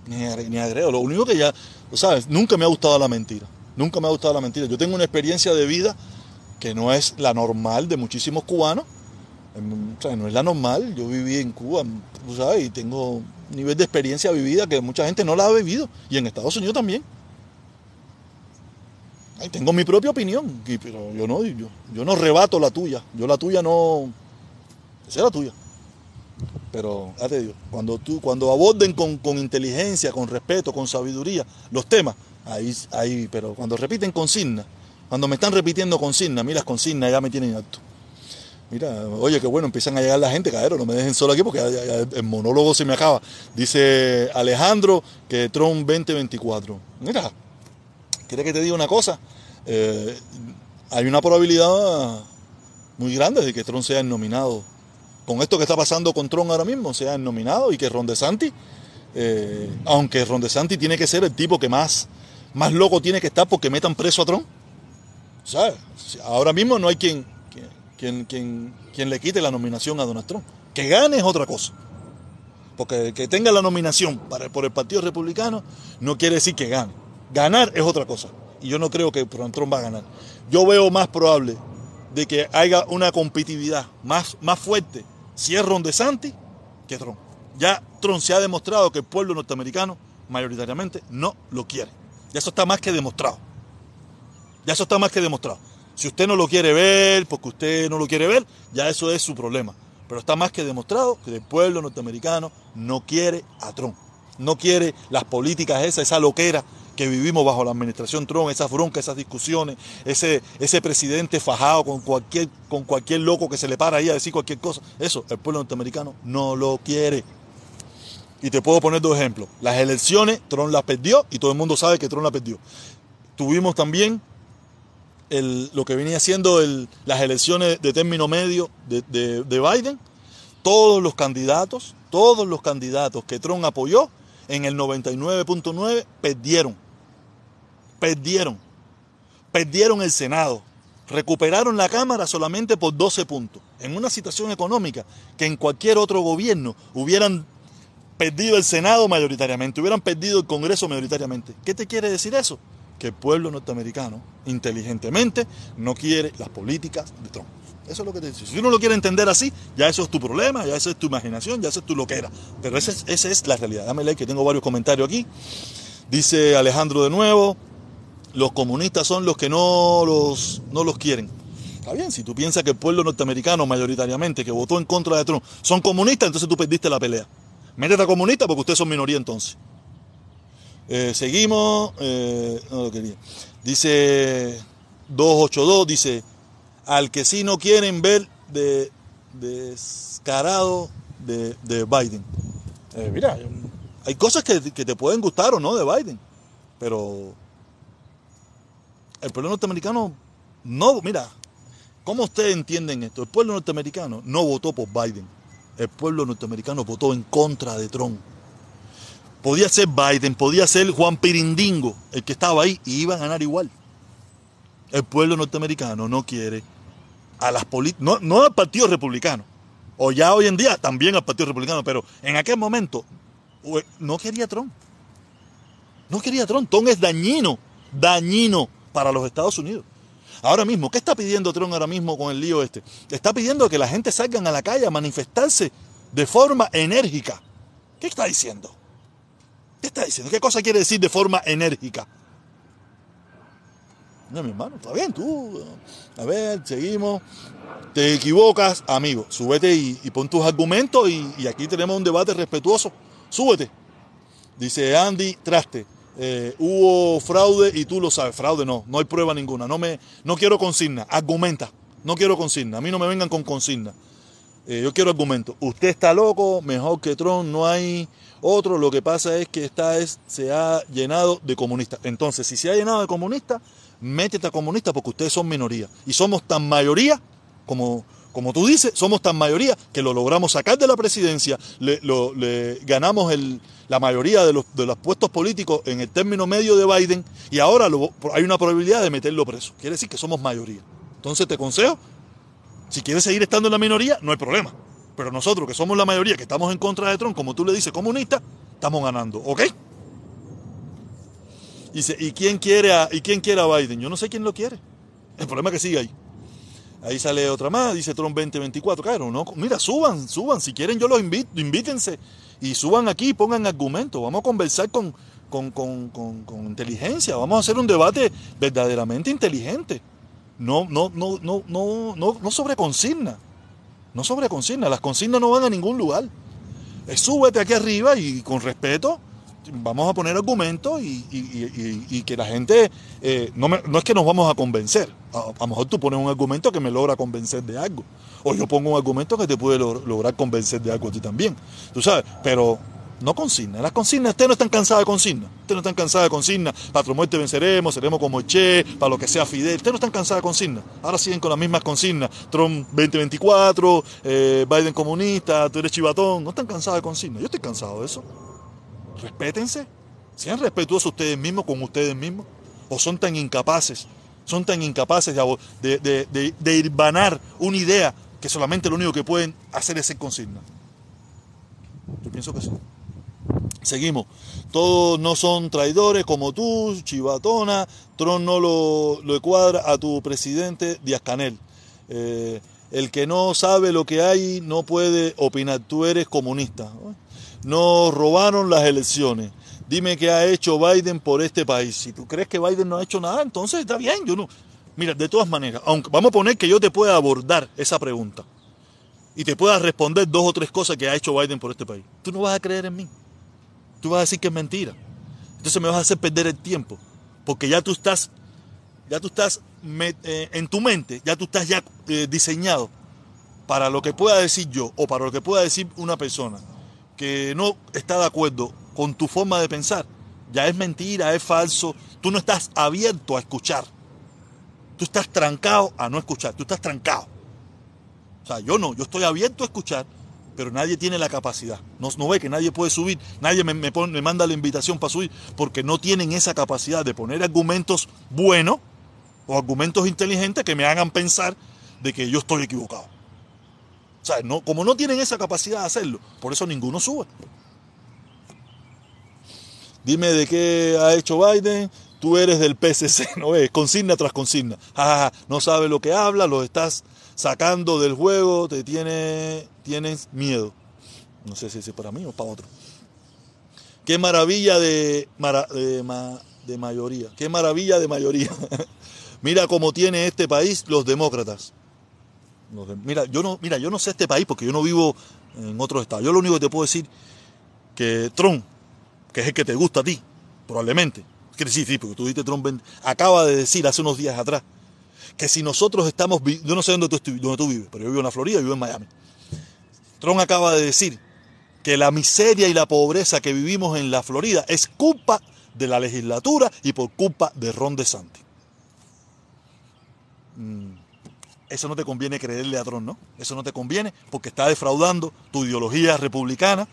ni agrego. Lo único que ya, tú sabes, nunca me ha gustado la mentira. Nunca me ha gustado la mentira. Yo tengo una experiencia de vida que no es la normal de muchísimos cubanos. No es la normal. Yo viví en Cuba, ¿sabes? Y tengo un nivel de experiencia vivida que mucha gente no la ha vivido. Y en Estados Unidos también. Ahí tengo mi propia opinión, pero yo no, yo, no rebato la tuya. Yo la tuya no. Esa es la tuya. Pero, cuando, tú, cuando aborden con, con, inteligencia, con respeto, con sabiduría los temas, ahí, ahí, pero cuando repiten consignas, cuando me están repitiendo consignas, mira las consignas ya me tienen alto. Mira, oye, qué bueno, empiezan a llegar la gente, cadero, no me dejen solo aquí porque el monólogo se me acaba. Dice Alejandro que Trump 2024. Mira, ¿quieres que te diga una cosa? Eh, hay una probabilidad muy grande de que Trump sea nominado. Con esto que está pasando con Trump ahora mismo, sea nominado y que Ron DeSantis Eh, aunque Ron DeSantis tiene que ser el tipo que más, más loco tiene que estar porque metan preso a Trump. ¿Sabes? Ahora mismo no hay quien, quien, quien, quien, le quite la nominación a Donald Trump. Que gane es otra cosa. Porque que tenga la nominación para, por el Partido Republicano no quiere decir que gane. Ganar es otra cosa. Y yo no creo que Trump va a ganar. Yo veo más probable de que haya una competitividad más, más fuerte si es Ron DeSantis que Trump. Ya Trump se ha demostrado que el pueblo norteamericano mayoritariamente no lo quiere. Ya eso está más que demostrado. Ya eso está más que demostrado. Si usted no lo quiere ver, porque usted no lo quiere ver, ya eso es su problema. Pero está más que demostrado que el pueblo norteamericano no quiere a Trump. No quiere las políticas esas, esa loquera que vivimos bajo la administración Trump, esas broncas, esas discusiones, ese, ese presidente fajado con cualquier, con cualquier loco que se le para ahí a decir cualquier cosa. Eso, el pueblo norteamericano no lo quiere. Y te puedo poner dos ejemplos. Las elecciones, Trump las perdió y todo el mundo sabe que Trump las perdió. Tuvimos también lo que venía siendo las elecciones de término medio de, Biden. Todos los candidatos, todos los candidatos que Trump apoyó en el 99.9 perdieron. Perdieron. Perdieron el Senado. Recuperaron la Cámara solamente por 12 puntos. En una situación económica que en cualquier otro gobierno hubieran perdido el Senado mayoritariamente, hubieran perdido el Congreso mayoritariamente. ¿Qué te quiere decir eso? Que el pueblo norteamericano, inteligentemente, no quiere las políticas de Trump. Eso es lo que te dice. Si uno lo quiere entender así, ya eso es tu problema, ya eso es tu imaginación, ya eso es tu loquera. Pero esa es, esa es la realidad. Dame like que tengo varios comentarios aquí. Dice Alejandro de nuevo, los comunistas son los que no los, no los quieren. Está bien, si tú piensas que el pueblo norteamericano mayoritariamente que votó en contra de Trump son comunistas, entonces tú perdiste la pelea. Métete a comunista porque ustedes son minoría entonces. Eh, seguimos. Eh, no lo quería. Dice 282, dice, al que sí no quieren ver de descarado de, Biden. Eh, mira, hay cosas que, que, te pueden gustar o no de Biden, pero el pueblo norteamericano no, mira, ¿cómo ustedes entienden esto? El pueblo norteamericano no votó por Biden el pueblo norteamericano votó en contra de Trump. Podía ser Biden, podía ser Juan Pirindingo, el que estaba ahí, y iba a ganar igual. El pueblo norteamericano no quiere a las políticas, no, al Partido Republicano, o ya hoy en día también al Partido Republicano, pero en aquel momento no quería Trump. No quería Trump. Trump es dañino, dañino para los Estados Unidos. Ahora mismo, ¿qué está pidiendo Trump ahora mismo con el lío este? Está pidiendo que la gente salgan a la calle a manifestarse de forma enérgica. ¿Qué está diciendo? ¿Qué está diciendo? ¿Qué cosa quiere decir de forma enérgica? No, mi hermano, está bien, tú. A ver, seguimos. Te equivocas, amigo. Súbete y, pon tus argumentos y, aquí tenemos un debate respetuoso. Súbete. Dice Andy Traste. Eh, hubo fraude y tú lo sabes. Fraude no, no hay prueba ninguna. No, me, no quiero consigna, argumenta. No quiero consigna. A mí no me vengan con consigna. Eh, yo quiero argumento. Usted está loco, mejor que Trump, no hay otro. Lo que pasa es que esta es, se ha llenado de comunistas. Entonces, si se ha llenado de comunistas, métete a comunistas porque ustedes son minoría. Y somos tan mayoría como, como tú dices, somos tan mayoría que lo logramos sacar de la presidencia, le, ganamos la mayoría de los, puestos políticos en el término medio de Biden y ahora hay una probabilidad de meterlo preso. Quiere decir que somos mayoría. Entonces te consejo, si quieres seguir estando en la minoría, no hay problema. Pero nosotros que somos la mayoría, que estamos en contra de Trump, como tú le dices, comunista, estamos ganando. ¿Ok? Dice, ¿y quién quiere a, ¿y quién quiere a Biden? Yo no sé quién lo quiere. El problema es que sigue ahí. Ahí sale otra más, dice Trump 2024. Claro, no, mira, suban, suban. Si quieren, yo los invito, invítense y suban aquí y pongan argumentos. Vamos a conversar con, con, con, con, inteligencia. Vamos a hacer un debate verdaderamente inteligente. No, no, no, no, no, no, no sobre consigna. No sobre consigna. Las consignas no van a ningún lugar. Es súbete aquí arriba y con respeto vamos a poner argumentos y, que la gente, eh, no, no, es que nos vamos a convencer, a, lo mejor tú pones un argumento que me logra convencer de algo, o yo pongo un argumento que te puede lograr convencer de algo a ti también, tú sabes, pero no consigna, las consignas, ustedes no están cansados de consignas, ustedes no están cansados de consignas, para muerte venceremos, seremos como Che, para lo que sea Fidel, ustedes no están cansados de consignas, ahora siguen con las mismas consignas, Trump 2024, eh, Biden comunista, tú eres chivatón, no están cansados de consignas, yo estoy cansado de eso. respétense. Sean respetuosos ustedes mismos con ustedes mismos. O son tan incapaces, son tan incapaces de, de, de, de una idea que solamente lo único que pueden hacer es ser consigna. Yo pienso que sí. Seguimos. Todos no son traidores como tú, chivatona. Tron no lo, lo cuadra a tu presidente Díaz Canel. Eh, el que no sabe lo que hay no puede opinar. Tú eres comunista. Nos robaron las elecciones. Dime qué ha hecho Biden por este país. Si tú crees que Biden no ha hecho nada, entonces está bien. Yo no. Mira, de todas maneras, aunque vamos a poner que yo te pueda abordar esa pregunta y te pueda responder dos o tres cosas que ha hecho Biden por este país. Tú no vas a creer en mí. Tú vas a decir que es mentira. Entonces me vas a hacer perder el tiempo, porque ya tú estás ya tú estás eh, en tu mente, ya tú estás ya eh, diseñado para lo que pueda decir yo o para lo que pueda decir una persona que no está de acuerdo con tu forma de pensar. Ya es mentira, es falso. Tú no estás abierto a escuchar. Tú estás trancado a no escuchar. Tú estás trancado. O sea, yo no, yo estoy abierto a escuchar, pero nadie tiene la capacidad. No, ve que nadie puede subir, nadie me, me, manda la invitación para subir, porque no tienen esa capacidad de poner argumentos buenos o argumentos inteligentes que me hagan pensar de que yo estoy equivocado. O sea, no, como no tienen esa capacidad de hacerlo, por eso ninguno sube. Dime de qué ha hecho Biden, tú eres del PSC, ¿no ves? Consigna tras consigna. no sabes lo que habla, lo estás sacando del juego, te tiene, tienes miedo. No sé si es para mí o para otro. Qué maravilla de, de, de mayoría, qué maravilla de mayoría. Mira cómo tiene este país los demócratas. Mira, yo no, mira, yo no sé este país porque yo no vivo en otro estado. Yo lo único que te puedo decir que Trump, que es el que te gusta a ti, probablemente, quiere decir, sí, porque tú dijiste Trump, acaba de decir hace unos días atrás que si nosotros estamos, yo no sé dónde tú, dónde tú vives, pero yo vivo en la Florida, vivo en Miami. Trump acaba de decir que la miseria y la pobreza que vivimos en la Florida es culpa de la legislatura y por culpa de Ron DeSantis. Mm, eso no te conviene creerle a Trump, ¿no? Eso no te conviene porque está defraudando tu ideología republicana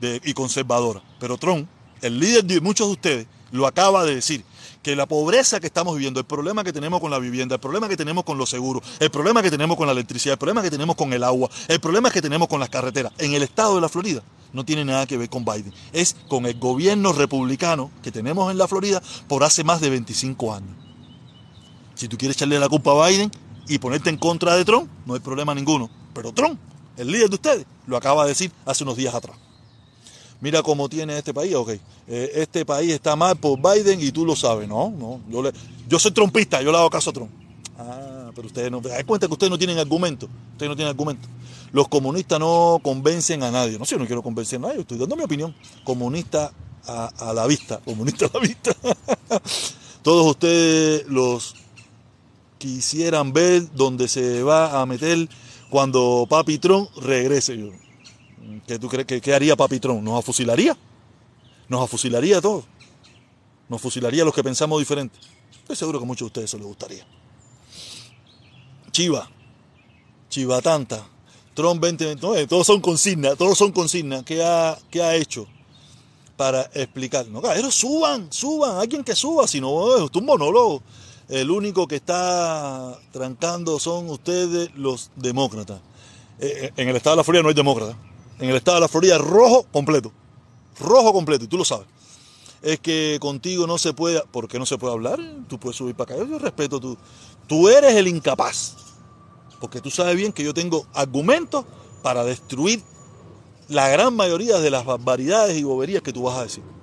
y conservadora. Pero Trump, el líder de muchos de ustedes, lo acaba de decir, que la pobreza que estamos viviendo, el problema que tenemos con la vivienda, el problema que tenemos con los seguros, el problema que tenemos con la electricidad, el problema que tenemos con el agua, el problema que tenemos con las carreteras, en el estado de la Florida, no tiene nada que ver con Biden. Es con el gobierno republicano que tenemos en la Florida por hace más de 25 años. Si tú quieres echarle la culpa a Biden y ponerte en contra de Trump, no hay problema ninguno. Pero Trump, el líder de ustedes, lo acaba de decir hace unos días atrás. Mira cómo tiene este país, ok. Eh, este país está mal por Biden y tú lo sabes, ¿no? no yo, soy trompista, yo le hago caso a Trump. Ah, pero ustedes no. Hay cuenta que ustedes no tienen argumento. Ustedes no tienen argumento. Los comunistas no convencen a nadie. No sé, yo no quiero convencer a nadie, estoy dando mi opinión. Comunista a, a la vista. Comunista a la vista. Todos ustedes, los quisieran ver dónde se va a meter cuando Papi Trump regrese. Yo, ¿Qué tú crees que haría? ¿Nos afusilaría? ¿Nos afusilaría a todos? ¿Nos fusilaría a los que pensamos diferente? Estoy seguro que a muchos de ustedes eso les gustaría. Chiva, Chiva tanta, Trump 2020, todos son consignas, todos son consignas. ¿Qué ha, qué ha hecho para explicar? No, suban, suban, alguien que suba, si no, es un monólogo. El único que está trancando son ustedes los demócratas. Eh, eh, en el estado de la Florida no hay demócratas. En el estado de la Florida rojo completo. Rojo completo, y tú lo sabes. Es que contigo no se puede... ¿Por qué no se puede hablar? Tú puedes subir para acá. Yo respeto tú. Tú eres el incapaz. Porque tú sabes bien que yo tengo argumentos para destruir la gran mayoría de las barbaridades y boberías que tú vas a decir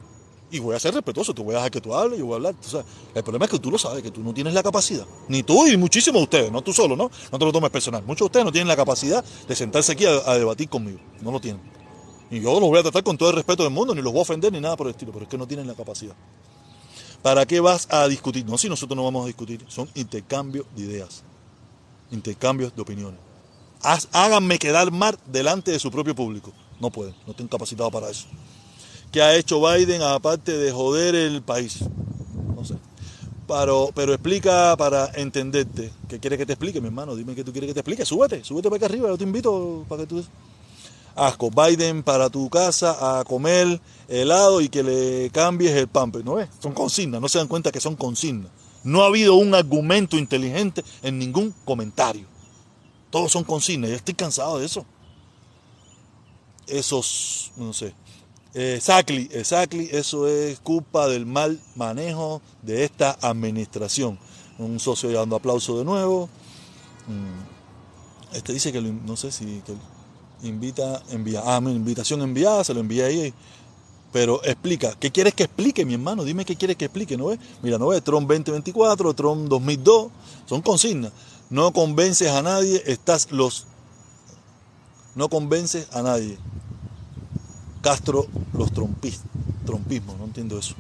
y voy a ser respetuoso, te voy a dejar que tú hables, y voy a hablar. el problema es que tú lo sabes, que tú no tienes la capacidad. Ni tú y muchísimos de ustedes, no tú solo, ¿no? No te lo tomes personal. Muchos de ustedes no tienen la capacidad de sentarse aquí a, debatir conmigo. No lo tienen. Y yo los voy a tratar con todo el respeto del mundo, ni los voy a ofender ni nada por el estilo, pero es que no tienen la capacidad. ¿Para qué vas a discutir? No, si nosotros no vamos a discutir, son intercambios de ideas, intercambios de opiniones. háganme quedar mal delante de su propio público. No pueden, no estoy capacitado para eso. ¿Qué ha hecho Biden aparte de joder el país? No sé. Pero, pero explica para entenderte. ¿Qué quieres que te explique, mi hermano? Dime qué tú quieres que te explique. Súbete, súbete para acá arriba. Yo te invito para que tú... Asco. Biden para tu casa a comer helado y que le cambies el pamper. ¿No ves? Son consignas, no se dan cuenta que son consignas. No ha habido un argumento inteligente en ningún comentario. Todos son consignas. Yo estoy cansado de eso. Esos, no sé. Exactly, exactly, eso es culpa del mal manejo de esta administración. Un socio dando aplauso de nuevo. Mm. Este dice que no sé si invita, envía, ah, mi invitación enviada, se lo envía ahí. Pero explica, ¿qué quieres que explique, mi hermano? Dime qué quieres que explique, ¿no ves? Mira, ¿no ves? Trump 2024, Trump 2002, son consignas. No convences a nadie, estás los... No convences a nadie. Castro, los trompis, trompismos, no entiendo eso.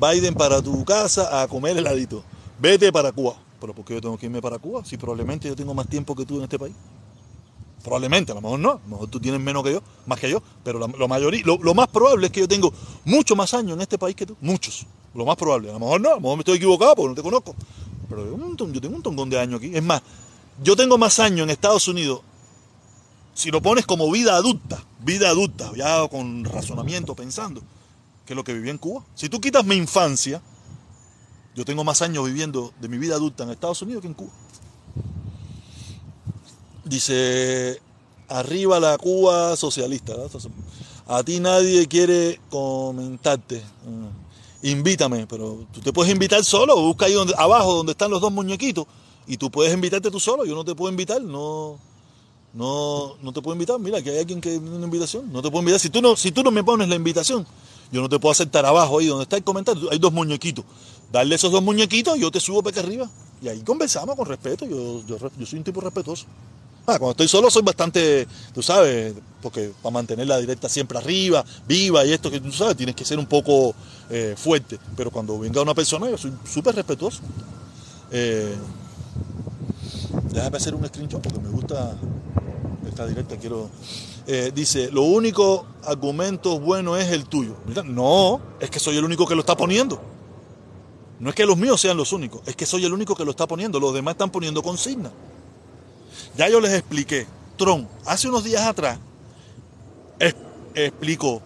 Biden para tu casa a comer heladito. Vete para Cuba. ¿Pero por qué yo tengo que irme para Cuba? Si probablemente yo tengo más tiempo que tú en este país. Probablemente, a lo mejor no, a lo mejor tú tienes menos que yo, más que yo, pero lo, mayoría, lo, más probable es que yo tengo mucho más años en este país que tú, muchos, lo más probable, a lo mejor no, a lo mejor me estoy equivocado porque no te conozco, pero yo, yo tengo un montón de años aquí, es más, yo tengo más años en Estados Unidos, si lo pones como vida adulta, vida adulta, ya con razonamiento, pensando, que lo que viví en Cuba. Si tú quitas mi infancia, yo tengo más años viviendo de mi vida adulta en Estados Unidos que en Cuba. Dice, arriba la Cuba socialista. A ti nadie quiere comentarte. Mm. Invítame, pero tú te puedes invitar solo, busca ahí abajo donde están los dos muñequitos y tú puedes invitarte tú solo, yo no te puedo invitar, no, no, no te puedo invitar, mira que hay alguien que tiene una invitación, no te puedo invitar, si tú no, si tú no me pones la invitación, yo no te puedo aceptar abajo ahí donde está el comentario, hay dos muñequitos, darle esos dos muñequitos, yo te subo para acá arriba. Y ahí conversamos con respeto, yo, yo, yo soy un tipo respetuoso. Ah, cuando estoy solo soy bastante, tú sabes, porque para mantener la directa siempre arriba, viva y esto que tú sabes, tienes que ser un poco eh, fuerte. Pero cuando venga una persona, yo soy súper respetuoso. Eh, déjame hacer un screenshot porque me gusta esta directa. Quiero. Eh, dice: Lo único argumento bueno es el tuyo. no, es que soy el único que lo está poniendo. No es que los míos sean los únicos, es que soy el único que lo está poniendo. Los demás están poniendo consignas. Ya yo les expliqué. Trump, hace unos días atrás, explicó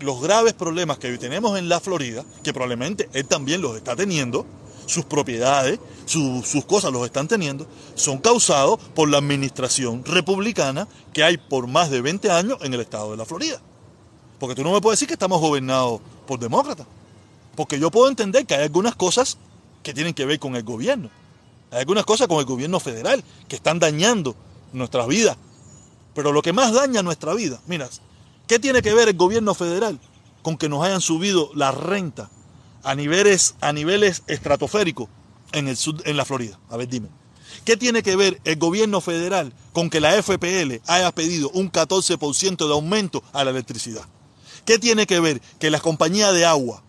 los graves problemas que hoy tenemos en la Florida, que probablemente él también los está teniendo, sus propiedades, sus cosas los están teniendo, son causados por la administración republicana que hay por más de 20 años en el estado de la Florida. Porque tú no me puedes decir que estamos gobernados por demócratas. Porque yo puedo entender que hay algunas cosas que tienen que ver con el gobierno. Hay algunas cosas con el gobierno federal que están dañando nuestras vidas. Pero lo que más daña nuestra vida, mira, ¿qué tiene que ver el gobierno federal con que nos hayan subido la renta a niveles, a niveles estratosféricos en, el sur, en la Florida? A ver, dime. ¿Qué tiene que ver el gobierno federal con que la FPL haya pedido un 14% de aumento a la electricidad? ¿Qué tiene que ver que las compañías de agua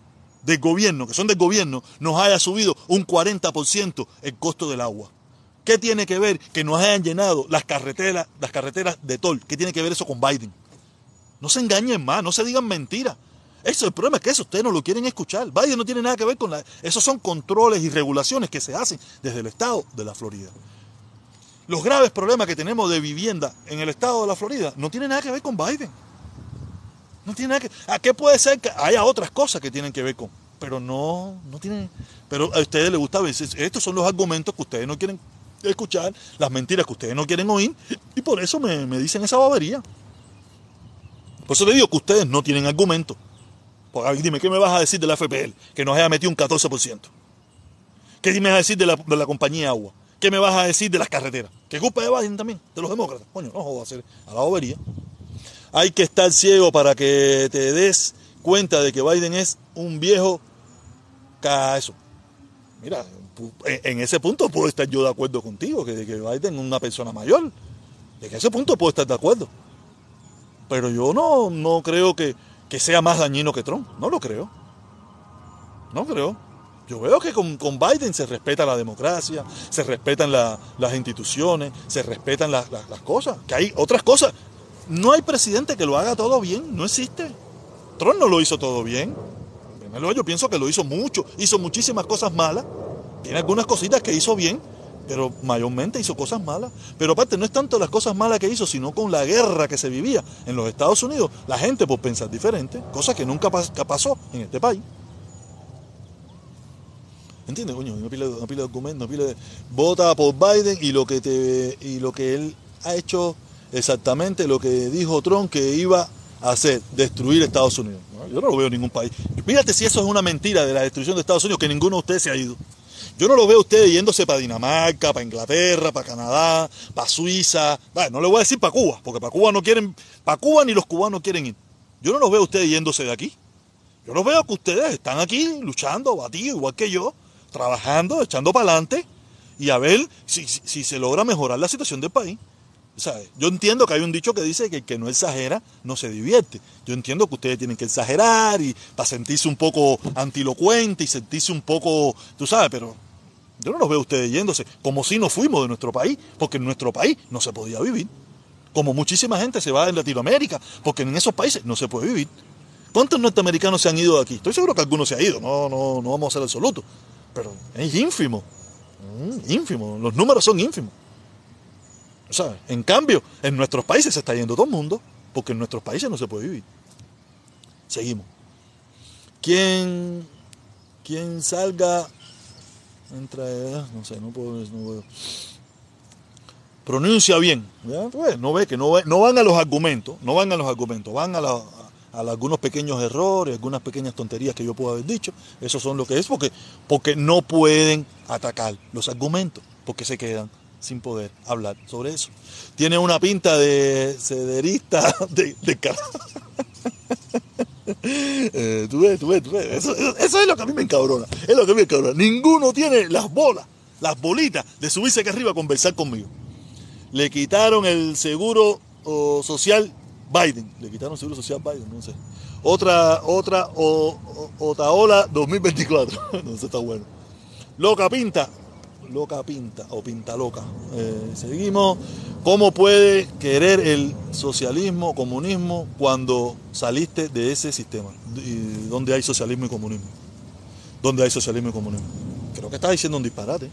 del gobierno, que son del gobierno, nos haya subido un 40% el costo del agua. ¿Qué tiene que ver que nos hayan llenado las carreteras, las carreteras de tol? ¿Qué tiene que ver eso con Biden? No se engañen más, no se digan mentiras. Eso, el problema es que eso ustedes no lo quieren escuchar. Biden no tiene nada que ver con la... Esos son controles y regulaciones que se hacen desde el estado de la Florida. Los graves problemas que tenemos de vivienda en el estado de la Florida no tienen nada que ver con Biden. No tiene nada que. ¿A qué puede ser que haya otras cosas que tienen que ver con? Pero no, no tiene. Pero a ustedes les gusta ver. Estos son los argumentos que ustedes no quieren escuchar, las mentiras que ustedes no quieren oír, y por eso me, dicen esa babería. Por eso le digo que ustedes no tienen argumentos. Dime, ¿qué me vas a decir de la FPL? Que nos haya metido un 14%. ¿Qué me vas a decir de la, de la compañía agua? ¿Qué me vas a decir de las carreteras? ¿Qué culpa de Biden también? De los demócratas. Coño, no jodas a la bobería. Hay que estar ciego para que te des cuenta de que Biden es un viejo eso. Mira, en ese punto puedo estar yo de acuerdo contigo, que, que Biden es una persona mayor. En ese punto puedo estar de acuerdo. Pero yo no, no creo que, sea más dañino que Trump. No lo creo. No creo. Yo veo que con, Biden se respeta la democracia, se respetan las instituciones, se respetan las cosas. Que hay otras cosas no hay presidente que lo haga todo bien, no existe. Trump no lo hizo todo bien. Yo pienso que lo hizo mucho, hizo muchísimas cosas malas. Tiene algunas cositas que hizo bien, pero mayormente hizo cosas malas. Pero aparte, no es tanto las cosas malas que hizo, sino con la guerra que se vivía en los Estados Unidos, la gente por pensar diferente, cosa que nunca pasó en este país. ¿Entiendes, coño? Pile, no pile documentos, no pile... Vota por Biden y lo que te y lo que él ha hecho exactamente lo que dijo Trump que iba a hacer, destruir Estados Unidos. Yo no lo veo en ningún país. Fíjate si eso es una mentira de la destrucción de Estados Unidos, que ninguno de ustedes se ha ido. Yo no lo veo ustedes yéndose para Dinamarca, para Inglaterra, para Canadá, para Suiza. no le voy a decir para Cuba, porque para Cuba no quieren, para Cuba ni los cubanos quieren ir. Yo no los veo ustedes yéndose de aquí. Yo los veo que ustedes están aquí luchando, batidos, igual que yo, trabajando, echando para adelante y a ver si, se logra mejorar la situación del país. Yo entiendo que hay un dicho que dice que el que no exagera no se divierte. Yo entiendo que ustedes tienen que exagerar y para sentirse un poco antilocuente y sentirse un poco, tú sabes, pero yo no los veo ustedes yéndose como si no fuimos de nuestro país, porque en nuestro país no se podía vivir. Como muchísima gente se va en Latinoamérica, porque en esos países no se puede vivir. ¿Cuántos norteamericanos se han ido de aquí? Estoy seguro que algunos se han ido, no, no, no vamos a ser absolutos pero es ínfimo. Mm, ínfimo. Los números son ínfimos. O en cambio, en nuestros países se está yendo todo el mundo, porque en nuestros países no se puede vivir. Seguimos. ¿Quién, quién salga, entra, no sé, no puedo, no pronuncia bien. Pues, no ve que no, van a los argumentos, no van a los argumentos, van a, algunos pequeños errores, algunas pequeñas tonterías que yo puedo haber dicho. Eso son lo que es, porque, porque no pueden atacar los argumentos, porque se quedan sin poder hablar sobre eso. Tiene una pinta de cederista de, de eh, tú ves, tú ves, tú ves. Eso, es lo que a mí me encabrona. Es lo que me encabrona. Ninguno tiene las bolas, las bolitas de subirse aquí arriba a conversar conmigo. Le quitaron el seguro social Biden, le quitaron seguro social Biden, no sé. Otra, otra, o, Otaola 2024, no sé, está bueno. Loca pinta, loca pinta o pinta loca. Eh, seguimos. ¿Cómo puede querer el socialismo, comunismo cuando saliste de ese sistema? ¿Y ¿Dónde hay socialismo y comunismo? ¿Dónde hay socialismo y comunismo? Creo que estás diciendo un disparate.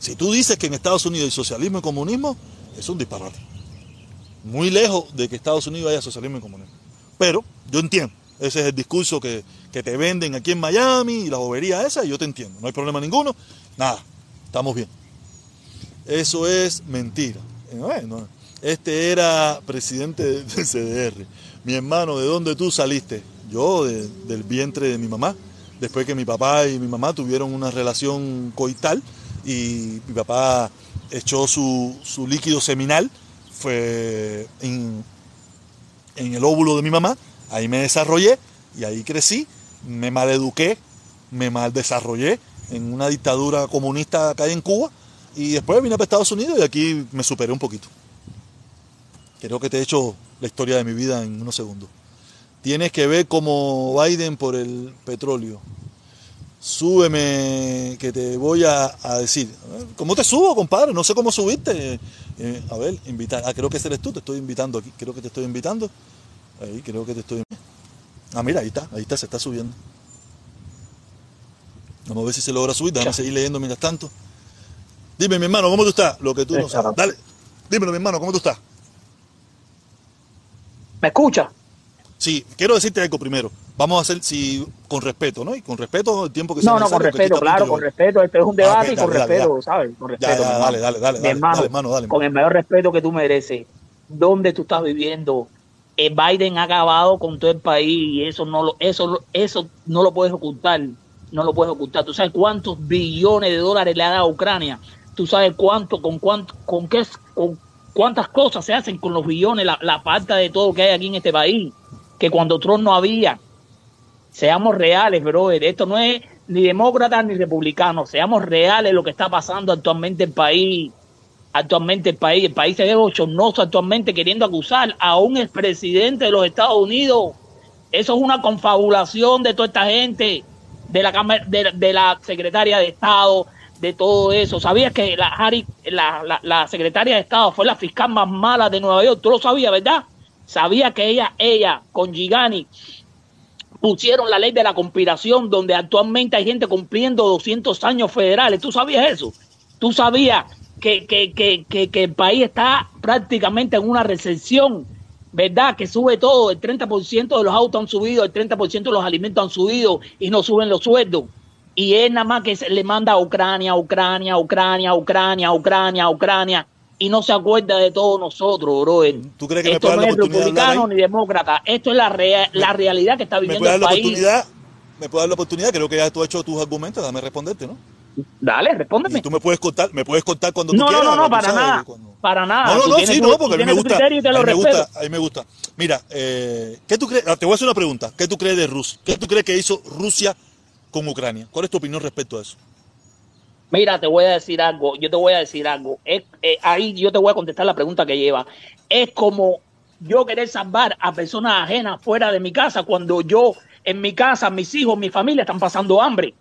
Si tú dices que en Estados Unidos hay socialismo y comunismo, es un disparate muy lejos de que Estados Unidos haya socialismo y comunismo. Pero yo entiendo, ese es el discurso que, te venden aquí en Miami y la bobería esa, y yo te entiendo, no hay problema ninguno, nada, estamos bien. Eso es mentira. este era presidente del CDR. Mi hermano, ¿de dónde tú saliste? Yo, del vientre de mi mamá. Después que mi papá y mi mamá tuvieron una relación coital y mi papá echó su, su líquido seminal fue en, el óvulo de mi mamá, ahí me desarrollé y ahí crecí, me maleduqué, me mal desarrollé en una dictadura comunista acá en Cuba y después vine a Estados Unidos y aquí me superé un poquito. Creo que te he hecho la historia de mi vida en unos segundos. Tienes que ver como Biden por el petróleo súbeme que te voy a, decir. ¿Cómo te subo, compadre? No sé cómo subiste. Eh, a ver, invitar. Ah, creo que eres tú, te estoy invitando aquí. Creo que te estoy invitando. Ahí, creo que te estoy. Ah, mira, ahí está, ahí está, se está subiendo. Vamos a ver si se logra subir. Déjame seguir leyendo mientras tanto. Dime, mi hermano, ¿cómo tú estás? Lo que tú no sabes. Dale. Dímelo, mi hermano, ¿cómo tú estás? ¿Me escucha? Sí, quiero decirte algo primero. Vamos a hacer si con respeto, ¿no? Y con respeto el tiempo que No, no, con respeto, claro, con respeto. Este es un ah, debate y con respeto, ¿sabes? Con respeto. dale, dale, dale, dale, hermano, dale, Con el mayor respeto que tú mereces. ¿Dónde tú estás viviendo? Eh, Biden ha acabado con todo el país y eso no lo, eso, eso no lo puedes ocultar. No lo puedes ocultar. ¿Tú sabes cuántos billones de dólares le ha dado a Ucrania? ¿Tú sabes cuánto, con cuánto, con qué, con cuántas cosas se hacen con los billones, la, falta de todo que hay aquí en este país? Que cuando Trump no había, Seamos reales, brother. Esto no es ni demócrata ni republicano. Seamos reales lo que está pasando actualmente en el país. Actualmente el país, el país se ve bochornoso actualmente queriendo acusar a un expresidente de los Estados Unidos. Eso es una confabulación de toda esta gente, de la de, la secretaria de Estado, de todo eso. ¿Sabías que la, la, la, secretaria de Estado fue la fiscal más mala de Nueva York? Tú lo sabías, ¿verdad? Sabía que ella, ella, con Gigani, pusieron la ley de la conspiración donde actualmente hay gente cumpliendo 200 años federales. ¿Tú sabías eso? ¿Tú sabías que, que, que, que el país está prácticamente en una recesión, ¿verdad? Que sube todo, el 30% de los autos han subido, el 30% de los alimentos han subido y no suben los sueldos. Y él nada más que se- le manda a Ucrania, Ucrania, Ucrania, Ucrania, Ucrania, Ucrania, y no se acuerda de todos nosotros, brother. ¿Tú crees que me Esto no la es de republicano ni demócrata, esto es la, rea- la realidad que está ¿Me viviendo puede dar el la país. oportunidad? ¿Me puede dar la oportunidad? Creo que ya tú has hecho tus argumentos, dame responderte, ¿no? Dale, Y respóndeme. tú me puedes contar, me puedes contar cuando tú No, no, quieras. no, no, tú para sabes, nada. cuando- Para nada. No, no, Tú no, sí, tu- no, tú porque a mí me gusta. y a mí me gusta, a mí me gusta. Mira, eh, ¿qué tú crees? ah, Te voy a hacer una pregunta. ¿Qué tú crees de Rusia? ¿Qué tú crees que hizo Rusia con Ucrania? ¿Cuál es tu opinión respecto a eso? Mira, te voy a decir algo, yo te voy a decir algo. Es- eh, ahí yo te voy a contestar la pregunta que lleva. Es como yo querer salvar a personas ajenas fuera de mi casa cuando yo, en mi casa, mis hijos, mi familia están pasando hambre.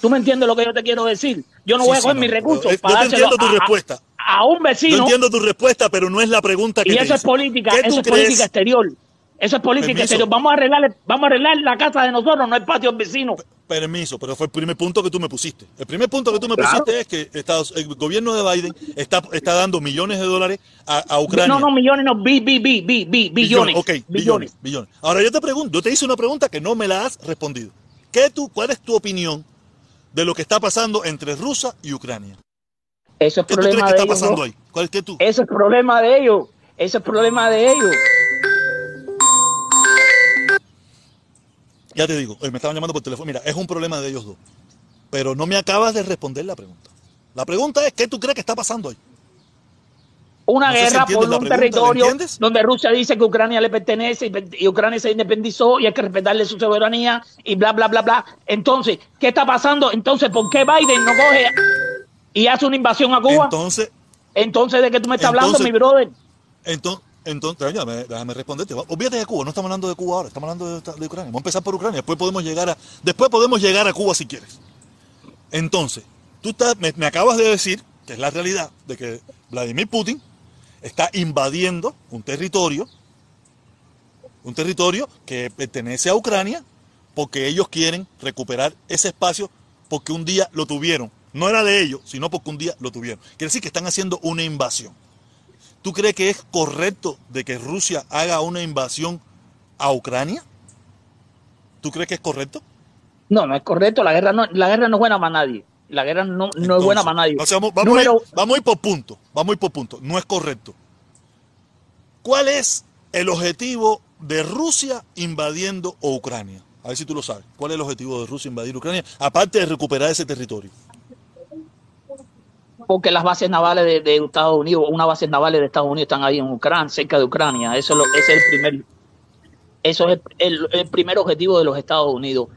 ¿Tú me entiendes lo que yo te quiero decir? Yo no Sí, voy a sí, coger no. mis recursos para yo te entiendo tu a- respuesta. A, un Yo vecino. entiendo tu respuesta, pero no es la pregunta que Y te eso es política, ¿Qué eso es política exterior. Eso es política Permiso. exterior. Vamos a arreglar, vamos a arreglar la casa de nosotros, no el patio vecino. Permiso, pero fue el primer punto que tú me pusiste. El primer punto que tú me Claro. pusiste es que Estados, el gobierno de Biden está, está dando millones de dólares a, a Ucrania. No, no, millones, no, bi, bi, bi, bi, bi- billones. Ok, billones, billones. Ahora yo te pregunto, yo te hice una pregunta que no me la has respondido. ¿Qué tú, ¿Cuál es tu opinión de lo que está pasando entre Rusia y Ucrania? Eso es ¿Qué tú crees problema que de está ellos. pasando ¿no? ahí? ¿Cuál que tú? Eso es problema de ellos. Eso es problema de ellos. Ya te digo, eh, me estaban llamando por teléfono. Mira, es un problema de ellos dos. Pero no me acabas de responder la pregunta. La pregunta es, ¿qué tú crees que está pasando ahí? Una No sé si guerra por un pregunta, ¿la territorio donde Rusia dice que Ucrania le pertenece y, y Ucrania se independizó y hay que respetarle su soberanía y bla, bla, bla, bla. Entonces, ¿qué está pasando? Entonces, ¿por qué Biden no coge y hace una invasión a Cuba? Entonces, Entonces, ¿de qué tú me estás hablando, mi brother? entonces, entonces déjame, déjame responderte. Olvídate de Cuba, no estamos hablando de Cuba ahora, estamos hablando de, de Ucrania. Vamos a empezar por Ucrania, después podemos llegar a, después podemos llegar a Cuba si quieres. Entonces, tú estás- me, me acabas de decir, que es la realidad, de que Vladimir Putin está invadiendo un territorio, un territorio que pertenece a Ucrania, porque ellos quieren recuperar ese espacio porque un día lo tuvieron. No era de ellos, sino porque un día lo tuvieron. Quiere decir que están haciendo una invasión. ¿Tú crees que es correcto de que Rusia haga una invasión a Ucrania? ¿Tú crees que es correcto? No, no es correcto. La guerra no, la guerra no es buena para nadie. La guerra no, no es buena para nadie. vamos, vamos, Número- a ir, vamos a ir por punto. Vamos a ir por punto. No es correcto. ¿Cuál es el objetivo de Rusia invadiendo Ucrania? A ver si tú lo sabes. ¿Cuál es el objetivo de Rusia invadir Ucrania? Aparte de recuperar ese territorio. porque las bases navales de, de Estados Unidos, unas bases navales de Estados Unidos están ahí en Ucrania, cerca de Ucrania. Eso es, lo- ese es el primer, eso es el, el primer objetivo de los Estados Unidos.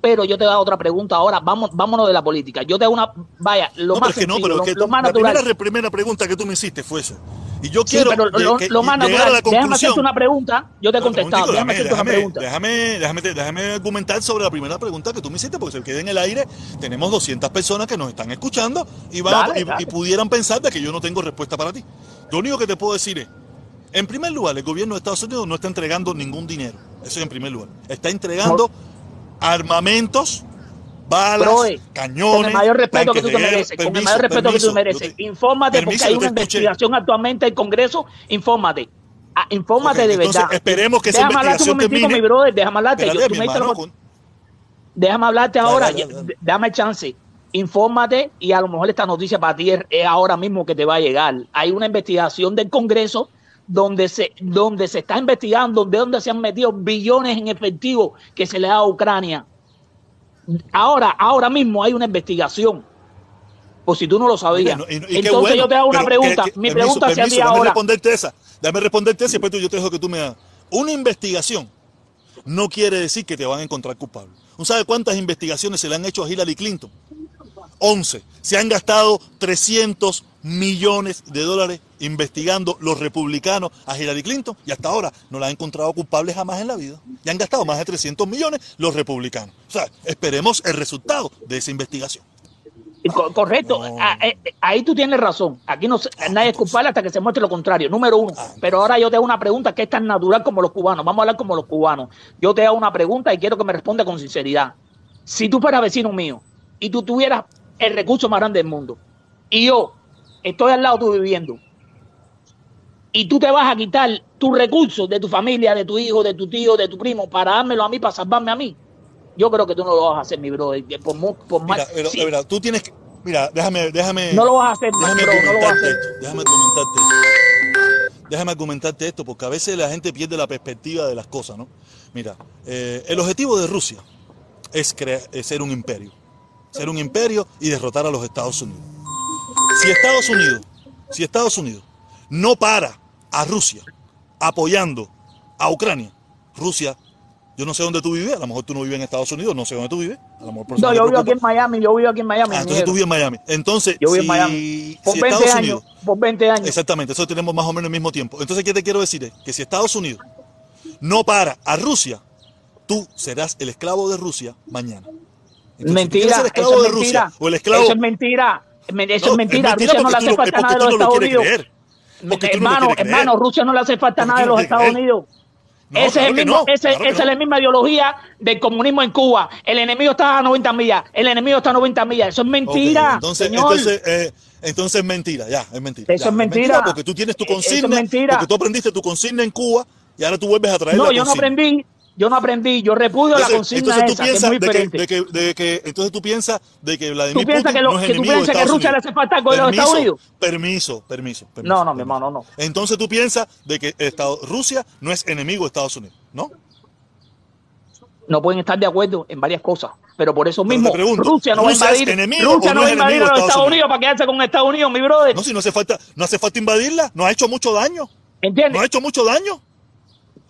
Pero yo te hago otra pregunta ahora, vamos, vámonos de la política. Yo te hago una, vaya, lo no, más pero es que no, sencillo, pero lo, es que lo más la natural. primera, primera pregunta que tú me hiciste fue eso. Y yo Sí, quiero pero lo, que- lo más natural. a la Déjame hacerte una pregunta. Yo te he contestado. Déjame pregunta. déjame, déjame, argumentar sobre la primera pregunta que tú me hiciste, porque se quede en el aire. Tenemos 200 personas que nos están escuchando y, van a- Dale, y- dale. y pudieran pensar de que yo no tengo respuesta para ti. Lo único que te puedo decir es, en primer lugar, el gobierno de Estados Unidos no está entregando ningún dinero. Eso es en primer lugar. Está entregando armamentos, balas, cañones. con el mayor respeto que tú te mereces, con el mayor respeto que permiso, tú mereces. yo te- Infórmate permiso, porque hay yo una escuché. investigación actualmente en Congreso. Infórmate. Ah, infórmate de entonces verdad. esperemos que esa déjame hablarte un investigación momentico, termine. mi brother. Déjame hablarte. Yo- Espérate, tú mi me hermano, con- Déjame hablarte ahora. dale, yo- dale. Dame chance. Infórmate y a lo mejor esta noticia para ti es, es ahora mismo que te va a llegar. Hay una investigación del Congreso donde se, donde se está investigando de dónde se han metido billones en efectivo que se le da a Ucrania. Ahora, ahora mismo hay una investigación. Por si tú no lo sabías. Mira, y- y qué Entonces bueno, yo te hago una pregunta. que- que- Mi permiso, pregunta hacia ti déjame ahora. responderte esa. Déjame responderte esa y después tú- yo te dejo que tú me hagas. Una investigación no quiere decir que te van a encontrar culpable. ¿No sabe cuántas investigaciones se le han hecho a Hillary Clinton? 11. Se han gastado 300 millones de dólares investigando los republicanos a Hillary Clinton y hasta ahora no la han encontrado culpable jamás en la vida. Y han gastado más de 300 millones los republicanos. O sea, esperemos el resultado de esa investigación. Co- Correcto, No. Ah, eh, eh, ahí tú tienes razón. Aquí no se- nadie es culpable hasta que se muestre lo contrario. Número uno. Ah, Pero ahora yo te hago una pregunta que es tan natural como los cubanos. Vamos a hablar como los cubanos. Yo te hago una pregunta y quiero que me responda con sinceridad. Si tú fueras vecino mío y tú tuvieras el recurso más grande del mundo y yo estoy al lado tuyo viviendo, y tú te vas a quitar tus recursos de tu familia, de tu hijo, de tu tío, de tu primo, para dármelo a mí, para salvarme a mí, yo creo que tú no lo vas a hacer, mi. Por, mu- por Mira, pero, sí, mira, tú tienes que. Mira, déjame, déjame. no lo vas a hacer, Déjame bro, no lo vas a hacer. esto. Déjame argumentarte esto. Déjame argumentarte esto, porque a veces la gente pierde la perspectiva de las cosas, ¿no? Mira, eh, el objetivo de Rusia es, crea- es ser un imperio. Ser un imperio y derrotar a los Estados Unidos. Si Estados Unidos, si Estados Unidos no para a Rusia apoyando a Ucrania, Rusia, yo no sé dónde tú vives, a lo mejor tú no vives en Estados Unidos, no sé dónde tú vives, a lo mejor por eso No, yo vivo aquí en Miami, yo vivo aquí en Miami. Ah, entonces tú vives en Miami. Entonces, Yo vivo en si, Miami. Por si 20 Estados años, Unidos, por 20 años. exactamente, eso tenemos más o menos el mismo tiempo. Entonces, ¿qué te quiero decir? Es que si Estados Unidos no para a Rusia, tú serás el esclavo de Rusia mañana. Entonces, si mentira, ser esclavo eso de es Rusia mentira. o el esclavo Eso es mentira. Eso No, es mentira. Rusia no le hace falta nada de los Estados Unidos. hermano, hermano, Rusia no le hace falta nada de los Estados. Unidos. No, ese es el mismo, no, ese- claro esa es la misma ideología del comunismo en Cuba. El enemigo está a 90 millas, el enemigo está a 90 millas. Eso es mentira, entonces, señor. entonces, eh, entonces es mentira, ya, es mentira. Eso ya, es mentira. Porque tú tienes tu es consigna, mentira. porque tú aprendiste tu consigna en Cuba y ahora tú vuelves a traer no, la yo no aprendí, yo no aprendí, yo repudio la Entonces, consigna entonces tú esa, que es muy de que, diferente. de que, de que- entonces tú piensas de que ¿Tú Vladimir piensas Putin que, lo- no es que tú piensas que Rusia le Unidos. hace falta de los Estados Unidos? Permiso, permiso, permiso. No, no, mi permiso. hermano, no. Entonces tú piensas de que Estado- Rusia no es enemigo de Estados Unidos, ¿no? no pueden estar de acuerdo en varias cosas. Pero por eso mismo, pregunto, Rusia no va a ¿Rusia invadir, enemigo Rusia no no va a invadir a los Estados Estados Unidos para quedarse con Estados Unidos, mi brother. No, si no hace falta, no hace falta invadirla, no ha hecho mucho daño, ¿Entiendes? no ha hecho mucho daño.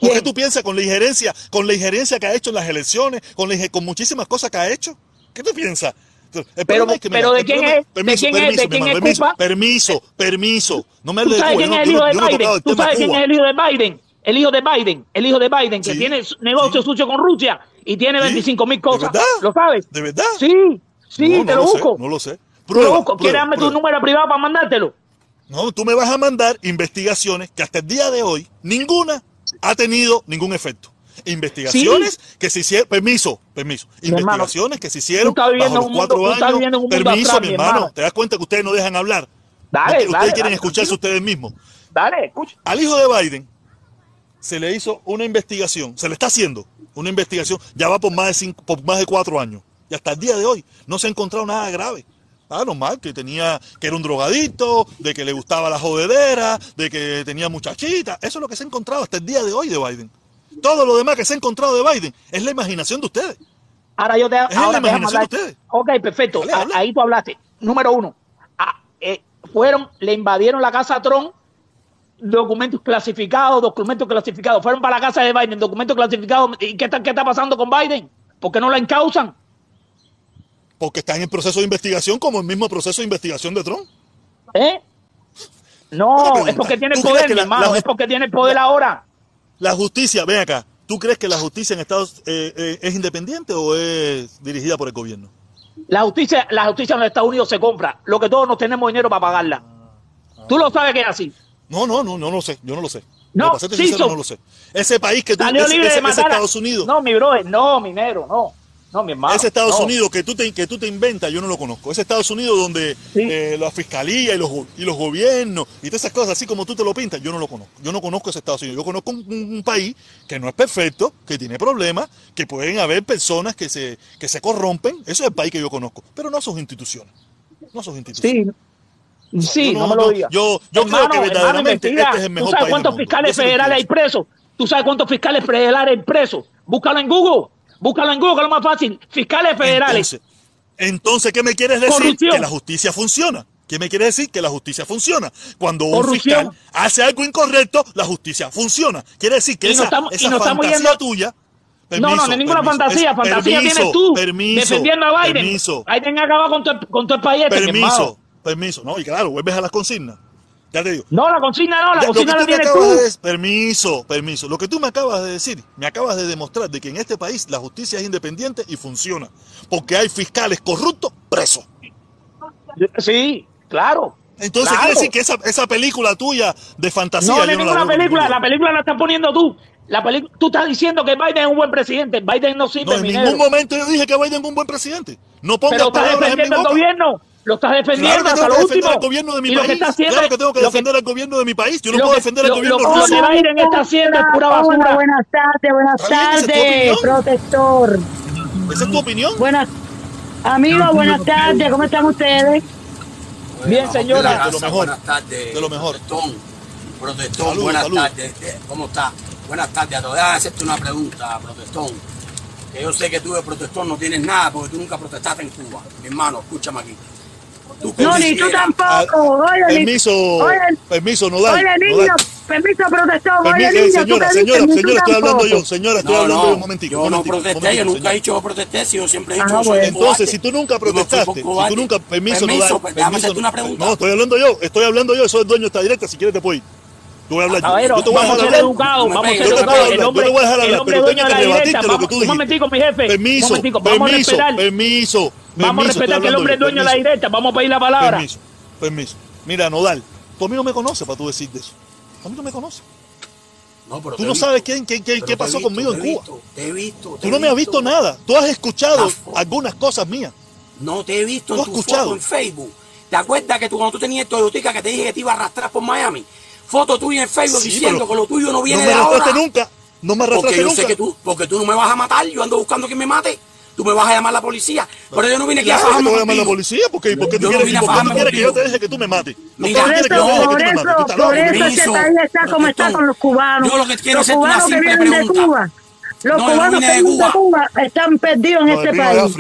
¿Por qué tú piensas con la injerencia, con la injerencia que ha hecho en las elecciones, con, la inje- con muchísimas cosas que ha hecho? ¿Qué tú piensas? El Pero- es que, pero ¿de es? ¿De quién es? ¿De permiso, permiso, culpa? permiso, permiso. No me ¿Tú hables de sabes Cuba, quién yo es no- el hijo yo de no he ¿Tú sabes quién Cuba. es el hijo de Biden? El hijo de Biden, el hijo de Biden, que Sí, tiene negocio sí. sucio con Rusia y tiene Sí, 25 mil ¿de cosas. verdad? ¿Lo sabes? ¿De verdad? Sí, sí, No, te no lo busco. no lo sé. Te lo Prueba, busco. ¿Quieres prueba, darme tu prueba. número privado para mandártelo? No, tú me vas a mandar investigaciones que hasta el día de hoy ninguna ha tenido ningún efecto. Investigaciones que se hicieron, permiso, permiso. Mi hermano, Investigaciones que se hicieron bajo los mundo- cuatro años. permiso, astral, mi mi hermano. ¿Te das cuenta que ustedes no dejan hablar? Dale, Ustedes dale, quieren dale, escucharse ustedes mismos. Dale, escucha. Al hijo de Biden se le hizo una investigación, se le está haciendo una investigación, ya va por más de cinco, por más de cuatro años. Y hasta el día de hoy no se ha encontrado nada grave. Ah, normal, que tenía, que era un drogadito, de que le gustaba la jodedera, de que tenía muchachita. Eso es lo que se ha encontrado hasta el día de hoy de Biden. Todo lo demás que se ha encontrado de Biden es la imaginación de ustedes. Ahora yo te la ahora déjame imaginación hablar. de ustedes. Ok, perfecto. Dale. Ahí tú hablaste. Número uno. Ah, eh, fueron, le invadieron la casa a Trump documentos clasificados, documentos clasificados. Fueron para la casa de Biden, documentos clasificados. ¿Y qué está, qué está pasando con Biden? ¿Por qué no la encausan? Porque está en el proceso de investigación como el mismo proceso de investigación de Trump. ¿Eh? No, es porque tiene ¿Tú el poder, mi hermano. la- es porque tiene el poder ahora. La justicia, ven acá, ¿tú crees que la justicia en Estados eh, eh, es independiente o es dirigida por el gobierno? La justicia, la justicia en los Estados Unidos se compra. Lo que todos no tenemos dinero para pagarla. Tú lo sabes que es así. No, no, no, no lo sé, yo no lo sé. No, sí, sincero, no lo sé. Ese país que tú, Salió ese, libre ese- de ese matar a- Estados Unidos, No, mi brother, no, mi negro, no. No, mi hermano. ese Estados no. Unidos que tú, te, que tú te inventas, yo no lo conozco. Ese Estados Unidos donde Sí. eh, la fiscalía y los, y los gobiernos y todas esas cosas, así como tú te lo pintas, yo no lo conozco. Yo no conozco ese Estados Unidos. Yo conozco un, país que no es perfecto, que tiene problemas, que pueden haber personas que se, que se corrompen. Eso es el país que yo conozco, pero no sus instituciones. No sus instituciones. Sí. Sí, no, no- me lo digas. yo- yo creo que verdaderamente este es el mejor ¿Tú sabes país del cuántos mundo. fiscales federales hay presos? ¿Tú sabes cuántos fiscales federales hay presos? Búscalo en Google. Búscalo en Google, lo más fácil. Fiscales federales. Entonces, entonces, ¿qué me quieres decir? Corrupción. Que la justicia funciona. ¿Qué me quieres decir? Que la justicia funciona. Cuando un fiscal hace algo incorrecto, la justicia funciona. Quiere decir que Y no esa, estamos- y esa no estamos fantasía yendo- tuya... no, no, no es ninguna permiso, fantasía. es- fantasía permiso, tienes tú Permiso, defendiendo a Biden. Permiso, Biden acaba con tu, con tu país. este, permiso, permiso. No, y claro, vuelves a las consignas. Ya te digo. No, la consigna no, la Ya, consigna tú la tienes tú. de permiso, permiso. Lo que tú me acabas de decir, me acabas de demostrar de que en este país la justicia es independiente y funciona. Porque hay fiscales corruptos presos. Sí, claro. Entonces Claro. quiere decir que esa, esa película tuya de fantasía. No, no es la ninguna película. La película la estás poniendo tú. La tú estás diciendo que Biden es un buen presidente. Biden no sirve, No, en ningún momento yo dije que Biden es un buen presidente. No pongas Pero estás palabras en mi defendiendo boca. gobierno. Lo estás defendiendo Claro que hasta tengo lo que defender último. al gobierno de mi y lo que país. está haciendo Claro es- que tengo que defender al gobierno de mi país. Yo no puedo que- defender al gobierno lo- lo ruso. que Biden está haciendo es pura Hola, basura. buenas tardes, buenas tardes, protector. ¿Esa es tu opinión? Buenas, amigos, buenas tardes, ¿cómo están ustedes? Bien, señora. De lo mejor. Buenas tardes. De lo mejor. Protestón. Protestón, Salud, buenas salud. tardes. Eh, ¿Cómo está? Buenas tardes a todos. Déjame hacerte una pregunta, Protestón. Que yo sé que tú de Protestón no tienes nada porque tú nunca protestaste en Cuba. Mi hermano, escúchame aquí. Tú No, ni tú tampoco. Oye, ni- Permiso, Oye, permiso, no da. oye, niño, permiso, protector. Oye, Permiso, niño, tú señora, te señora, dices, tú señora, estoy hablando yo, señora, estoy No, hablando no, yo un momentico. yo un no protesté, un yo nunca he dicho que protesté, si yo siempre he Ah, dicho soy un cobarde. Entonces, si tú nunca protestaste, si tú nunca, permiso, no Permiso, da, pues, déjame hacerte permiso, una pregunta. No, estoy hablando yo, estoy hablando yo, eso es dueño de esta directa, si quieres te puedo ir. Yo voy a hablar yo. Caballero, Yo te voy a vamos a dejar ser hablar. me vamos a ser te educados. El yo te hombre, voy a dejar el hablar, hombre pero la que directa. lo que Vamos, tú un dijiste. momentico, mi jefe. Permiso, un momentico, vamos a permiso, respetar. a que el hombre es dueño de la directa. Vamos a pedir la palabra. Permiso, permiso. Mira, Nodal, tú a mí no me conoces para tú decir de eso. A mí no me conoces. No, pero Tú no visto. sabes quién, quién, quién- qué pasó visto, conmigo te en he Cuba. visto, Te he visto. te Tú no me has visto nada. Tú has escuchado algunas cosas mías. No te he visto ¿Tú en has tu escuchado? foto en Facebook. ¿Te acuerdas que tú cuando tú tenías el Toyotica que te dije que te iba a arrastrar por Miami? Foto tuya en Facebook Sí, diciendo que lo tuyo no viene no me de ahora. arrastraste nunca. No me Porque arrastraste yo nunca. sé que tú, porque tú no me vas a matar, yo ando buscando que me mate. Tú me vas a llamar a la policía. Pero yo no vine aquí a fajarme voy a llamar a la policía porque, porque tú Yo no quieres, porque tú quieres que yo te deje que tú me mates. No Mira, Por eso, que yo deje que por eso, por loco. eso este país está como está con los cubanos. Yo lo que quiero los es una cubanos que simple vienen de pregunta. Cuba, los No, yo no cubanos que de vienen de Cuba. Están perdidos en No, este país.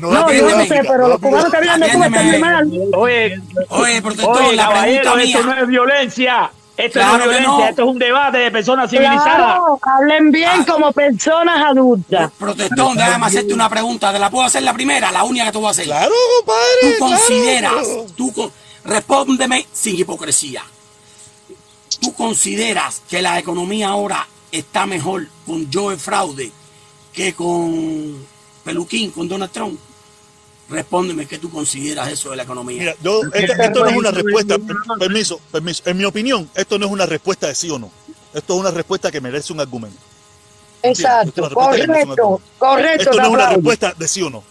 No, da- yo no sé, pero no los cubanos que vienen de Cuba están mal. Oye, Oye, protector, la caballero, pregunta esto no mía. es violencia. Esto Claro es violencia, no. esto es un debate de personas civilizadas. Claro, hablen bien Ah. como personas adultas. Protestón, déjame hacerte una pregunta. ¿Te la puedo hacer la primera? La única que te voy a hacer. Claro, Tú compadre. consideras, claro. tú con- respóndeme sin hipocresía. ¿Tú consideras que la economía ahora está mejor con Joe Fraude que con Peluquín, con Donald Trump? Respóndeme qué tú consideras eso de la economía. Mira, yo, esta- esto no es una respuesta, per- permiso, permiso. En mi opinión, esto no es una respuesta de sí o no. Esto es una respuesta que merece un argumento. Exacto, es un correcto, argumento. correcto. Esto no es una respuesta de sí o no.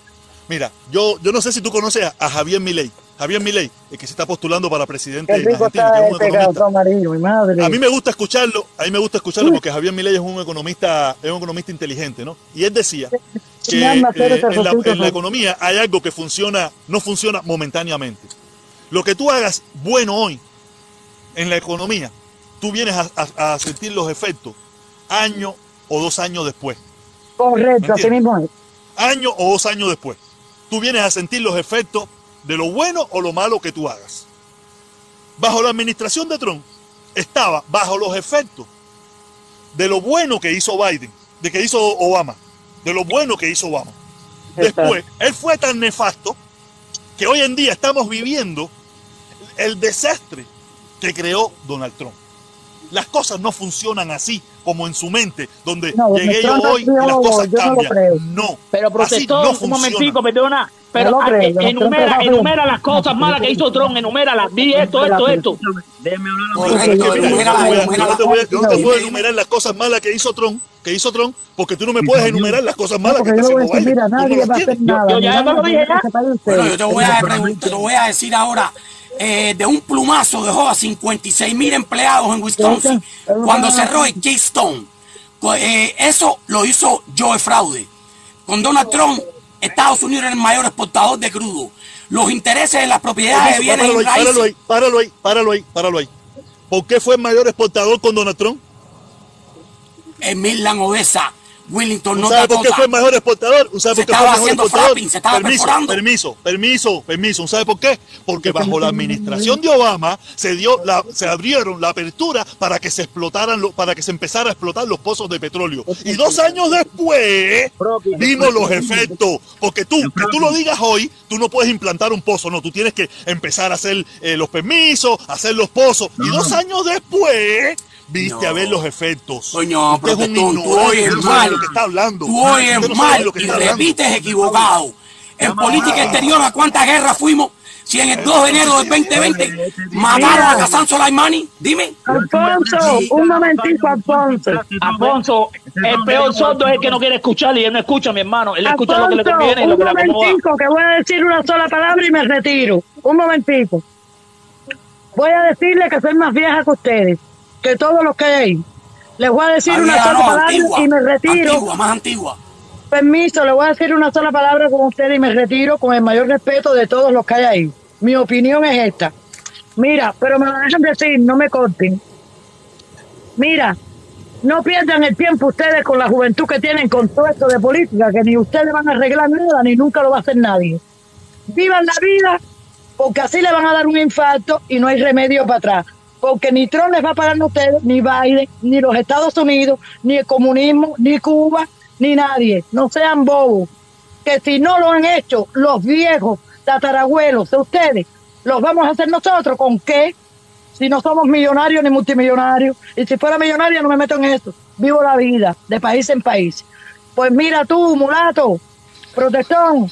Mira, yo, yo no sé si tú conoces a, a Javier Milei. Javier Milei, el que se está postulando para presidente en Argentina, está que es un economista. gato amarillo, mi madre. A mí me gusta escucharlo, a mí me gusta escucharlo porque Javier Milei es un economista, es un economista inteligente, ¿no? Y él decía que eh, en, la, economía hay algo que funciona, no funciona momentáneamente. Lo que tú hagas bueno hoy en la economía, tú vienes a, a- a sentir los efectos año o dos años después. Correcto, ¿Me así mismo es. Año o dos años después. Tú vienes a sentir los efectos de lo bueno o lo malo que tú hagas. Bajo la administración de Trump estaba bajo los efectos de lo bueno que hizo Biden, de que hizo Obama, de lo bueno que hizo Obama. Después, él fue tan nefasto que hoy en día estamos viviendo el desastre que creó Donald Trump. Las cosas no funcionan así como en su mente, donde No, llegué yo Trump hoy y las cosas yo no cambian. creo. No, Pero así protestó, no un funciona. momentico, perdona. Pero creo, enumera, enumera las cosas malas que hizo Trump, enuméralas. Di esto, esto, esto. Déjeme hablar yo no te puedo enumerar las cosas malas que hizo Trump, que hizo Trump, porque tú no me puedes enumerar las cosas malas que porque está yo no voy a haciendo decir, Biden. mira, nadie va a hacer nada. yo ya te lo dije. Bueno, yo te voy a, pregun- te voy a decir ahora. eh, de un plumazo dejó a 56 mil empleados en Wisconsin cuando cerró el Keystone. Eh, eso lo hizo Joe Fraude. Con Donald Trump, Estados Unidos era el mayor exportador de crudo. Los intereses de las propiedades de bienes Páralo ahí, y páralo ahí, raíces. páralo ahí, páralo ahí, páralo ahí. ¿Por qué fue el mayor exportador con Donald Trump? En Odessa, Willington, ¿Tú North sabes por qué fue el mejor exportador? ¿Tú sabes Se por qué fue el mejor exportador? fracking, se estaba permiso, perforando. permiso, permiso, permiso. ¿Tú sabes por qué? Porque bajo la administración de Obama se dio la, se abrieron la apertura para que se explotaran, lo- para que se empezara a explotar los pozos de petróleo. Y dos años después vimos los efectos. Porque tú, que tú lo digas hoy, tú no puedes implantar un pozo, no. Tú tienes que empezar a hacer eh, los permisos, hacer los pozos. Y dos años después viste No. a ver los efectos. Coño, Usted es un tú ignorante, oyes no sabe mal. lo que está hablando. Tú oyes no mal lo que y hablando. repites equivocado. En política exterior, ¿a cuántas guerras fuimos? Si en el 2 de enero del 2020 mataron a Hassan Soleimani, dime. Alfonso, un momentico, Alfonso. Alfonso, el peor sordo es el que no quiere escuchar y él no escucha, mi hermano. Él escucha lo que le conviene y lo un que le acomoda. momentico, que voy a decir una sola palabra y me retiro. Un momentico. Voy a decirle que soy más vieja que ustedes, que todos los que hay ahí. Les voy a decir una sola palabra antigua, y me retiro. Antigua, más antigua. Permiso, le voy a decir una sola palabra con ustedes y me retiro con el mayor respeto de todos los que hay ahí. Mi opinión es esta. Mira, pero me lo dejan decir, no me corten. Mira, no pierdan el tiempo ustedes con la juventud que tienen con todo esto de política, que ni ustedes van a arreglar nada, ni nunca lo va a hacer nadie. Vivan la vida, porque así le van a dar un infarto y no hay remedio para atrás. Porque ni Trump les va a pagar a ustedes, ni Biden, ni los Estados Unidos, ni el comunismo, ni Cuba, ni nadie. No sean bobos. Que si no lo han hecho los viejos tatarabuelos de ustedes, los vamos a hacer nosotros. ¿Con qué? Si no somos millonarios ni multimillonarios. Y si fuera millonario no me meto en eso. Vivo la vida de país en país. Pues mira tú, mulato, protestón,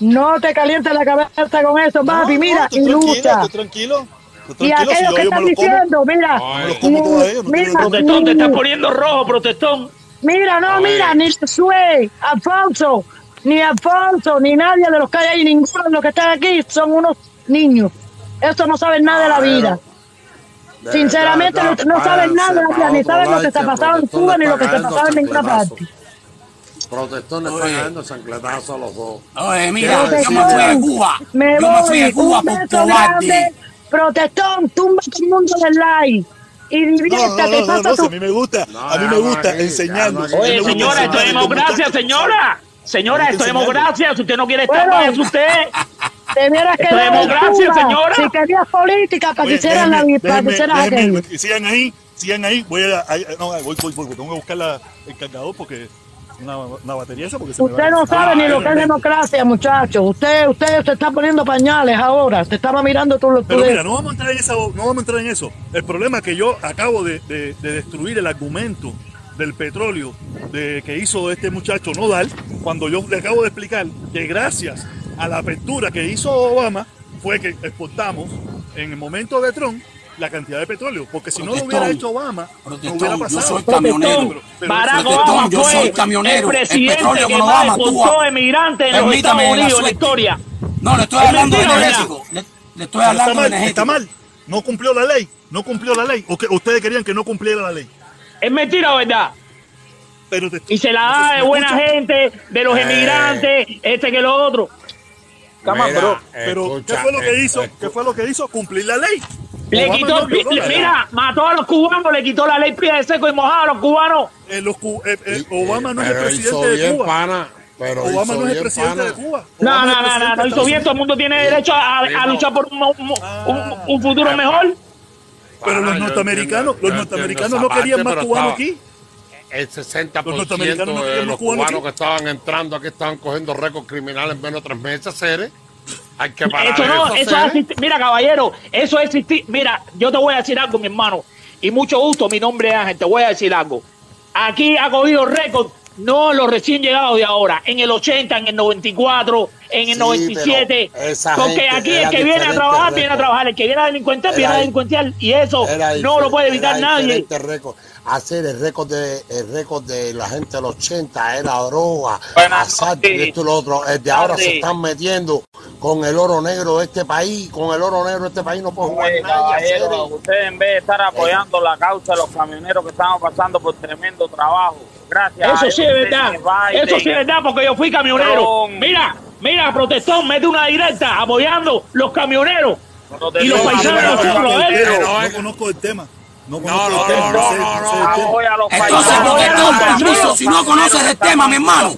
no te calientes la cabeza con eso, papi. No, mira, no, tú y tranquilo, lucha. tranquilo. tú Y si aquellos yo- que están lo diciendo, mira, lo mira, Protestón, te estás poniendo rojo, protestón. Mira, no, mira, ni Sue, Alfonso, ni Alfonso, ni nadie de los que hay ahí, ninguno de los que están aquí son unos niños. Eso no saben nada de la vida. Sinceramente, no, no saben nada de la vida, ni saben lo que se ha pasado en Cuba, ni lo que se ha pasado en ninguna parte. Protestones Oye. pagando chancletazo a los dos. Oye, mira, Protestón, yo me fui de Cuba. Me yo me fui de Cuba por cobarde. Protestón, tumba todo el mundo del like. Y No, no, diviértate, no, no, no, a mí me gusta, No, a mí me gusta enseñando. Oye, señora, esto es democracia, señora. Señora, que esto es democracia. Si usted no quiere estar, Bueno. váyase usted. Te hubieras Esto es quedado en democracia, señora. Si querías política, para que hicieran la para que aquello. sigan ahí, sigan ahí. Voy a, no, voy, voy, voy, tengo que buscar la, el cargador porque una, una batería esa porque se Usted no sabe ni lo que es democracia, muchachos. Usted, usted se está poniendo pañales ahora. Te estaba mirando tú lo Pero mira, no vamos a entrar en esa, no vamos a entrar en eso. El problema es que yo acabo de, de- de destruir el argumento del petróleo de, que hizo este muchacho Nodal, cuando yo le acabo de explicar que gracias a la apertura que hizo Obama fue que exportamos en el momento de Trump la cantidad de petróleo, porque si no lo hubiera Protestón. hecho Obama, no Protestón, hubiera yo pasado. soy camionero. Pero- pero- Barack Protestón, Obama yo soy camionero. el El presidente petróleo que con más Obama tuvo- exportó emigrantes en los Estados la Unidos en la historia. No, le estoy Es hablando de energético. Le, le estoy está hablando de mal, energético. está mal. No cumplió la ley, no cumplió la ley. O que ustedes querían que no cumpliera la ley. Es mentira, ¿verdad? Pero te- Y se la no sé da si de buena escuchan. gente, de los Eh. emigrantes, este que lo otro. Mira, bro. Pero, escucha, ¿qué fue lo que eh, hizo? escu- ¿Qué fue lo que hizo? Cumplir la ley. Le Obama quitó, no violó mira, mató a los cubanos, le quitó la ley pie de seco y mojado a los cubanos. Eh, los eh, eh, Obama no es el pero hizo presidente de Cuba. pana, pero Obama no es el presidente pana. de Cuba. No, Obama no, el no, no, no hizo bien, todo el mundo tiene derecho a, a luchar por un, un- un- un futuro Ah. mejor. Pero los norteamericanos, entiendo- los norteamericanos no querían parte, más cubanos estaba- aquí. El 60% Los norteamericanos no de los los cubanos cubanos que estaban entrando aquí estaban cogiendo récords criminales en menos de tres meses, Ceres. Hay que parar Eso no, eso Ceres. existe. Mira, caballero, eso existe. Mira, yo te voy a decir algo, mi hermano. Y mucho gusto, mi nombre es Ángel, te voy a decir algo. Aquí ha cogido récord, no los recién llegados de ahora, en el 80, en el 94, en el Sí, 97. pero esa Porque aquí el que viene a trabajar, viene a trabajar. El que viene a delincuentear, Era viene a delincuentear. Y eso no lo puede evitar era nadie. récord. Hacer el récord de el récord de la gente de los 80 era droga, Buenas asalto, noches. esto y lo otro. El de ahora se están metiendo con el oro negro de este país, con el oro negro de este país no puede jugar Oye, ustedes en vez de estar apoyando la causa de los camioneros que estamos pasando por tremendo trabajo, gracias. Eso sí es verdad. Biden, Eso sí es verdad porque yo fui camionero. Mira, mira, protestón, mete una directa apoyando los camioneros. Protestón, Y los paisanos No, ¿eh? No, no eh. conozco el tema. No No, no, no, no, Entonces, paisanos. protestón, Ahora, permiso, si no conoces el tema, mi hermano,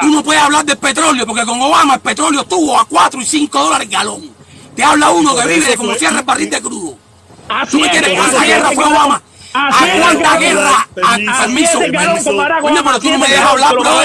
tú no puedes hablar del petróleo, porque con Obama el petróleo estuvo a 4 y 5 dólares el galón. Te habla uno que Por vive de como cierra el barril de crudo. ¿Tú me es, entiendes? que- ¿Cuánta guerra fue Obama? ¿A cuánta guerra? A- Permiso. Coño, pero tú no me dejas hablar. Obama.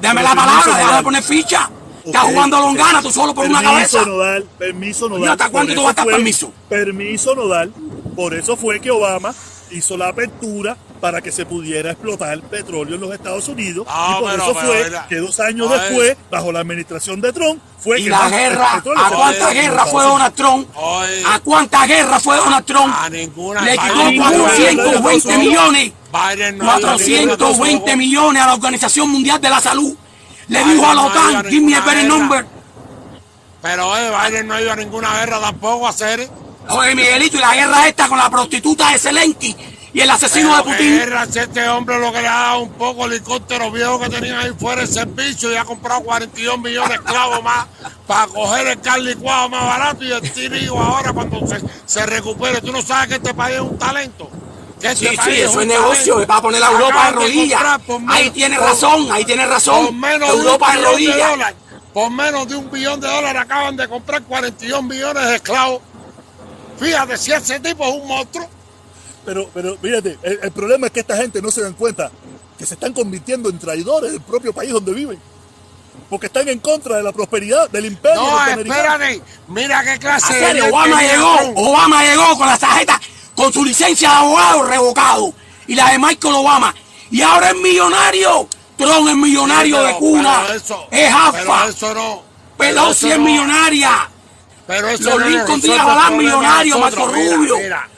Dame la palabra, déjame poner ficha. Estás jugando a Longana tú solo por una Permiso, cabeza. Nodal, permiso Nodal. ¿Y hasta cuándo Por tú vas a estar permiso? Permiso Nodal. Por eso fue que Obama hizo la apertura para que se pudiera explotar petróleo en los Estados Unidos. No, y por pero- eso pero, fue que dos años después, bajo la administración de Trump, fue Y que la guerra, ¿a cuántas guerras fue Donald Trump? Oye. ¿A cuántas guerras fue Donald Trump? A ninguna. Le quitó Biden no iba a ninguna 420 guerra. millones. Biden no iba a ninguna 420 guerra. millones a la Organización Mundial de la Salud. Le Biden dijo a la OTAN, give me a better number. Pero oye, Biden no iba a ninguna guerra tampoco a hacer. Oye, Miguelito, y la guerra esta con la prostituta de Zelensky y el asesino de Putin. guerra, si este hombre lo que le ha dado un poco helicóptero viejo que tenía ahí fuera de servicio y ha comprado 42 millones de esclavos más para coger el cal licuado más barato y el tiro ahora cuando se, se recupere. Tú no sabes que este país es un talento. Este Sí, sí, eso es negocio, es para poner a Europa de rodillas. por menos- Ahí tiene por- razón, ahí tiene Por razón. menos de Europa de rodillas. Por menos de un billón de dólares acaban de comprar 42 millones de esclavos. Fíjate, si ese tipo es un monstruo. Pero, pero, fíjate, el, el problema es que esta gente no se dan cuenta que se están convirtiendo en traidores del propio país donde viven. Porque están en contra de la prosperidad del imperio No, espérate. Mira qué ¿A clase de Obama llegó. Obama llegó con la tarjeta, con su licencia de abogado revocado y la de Michael Obama. Y ahora es millonario. Trump es millonario Sí, de cuna. eso- es Pero AFA. eso no. Pelosi eso es no- millonaria. Pero eso Los no Lincoln Díaz Balán millonario, Marco Rubio.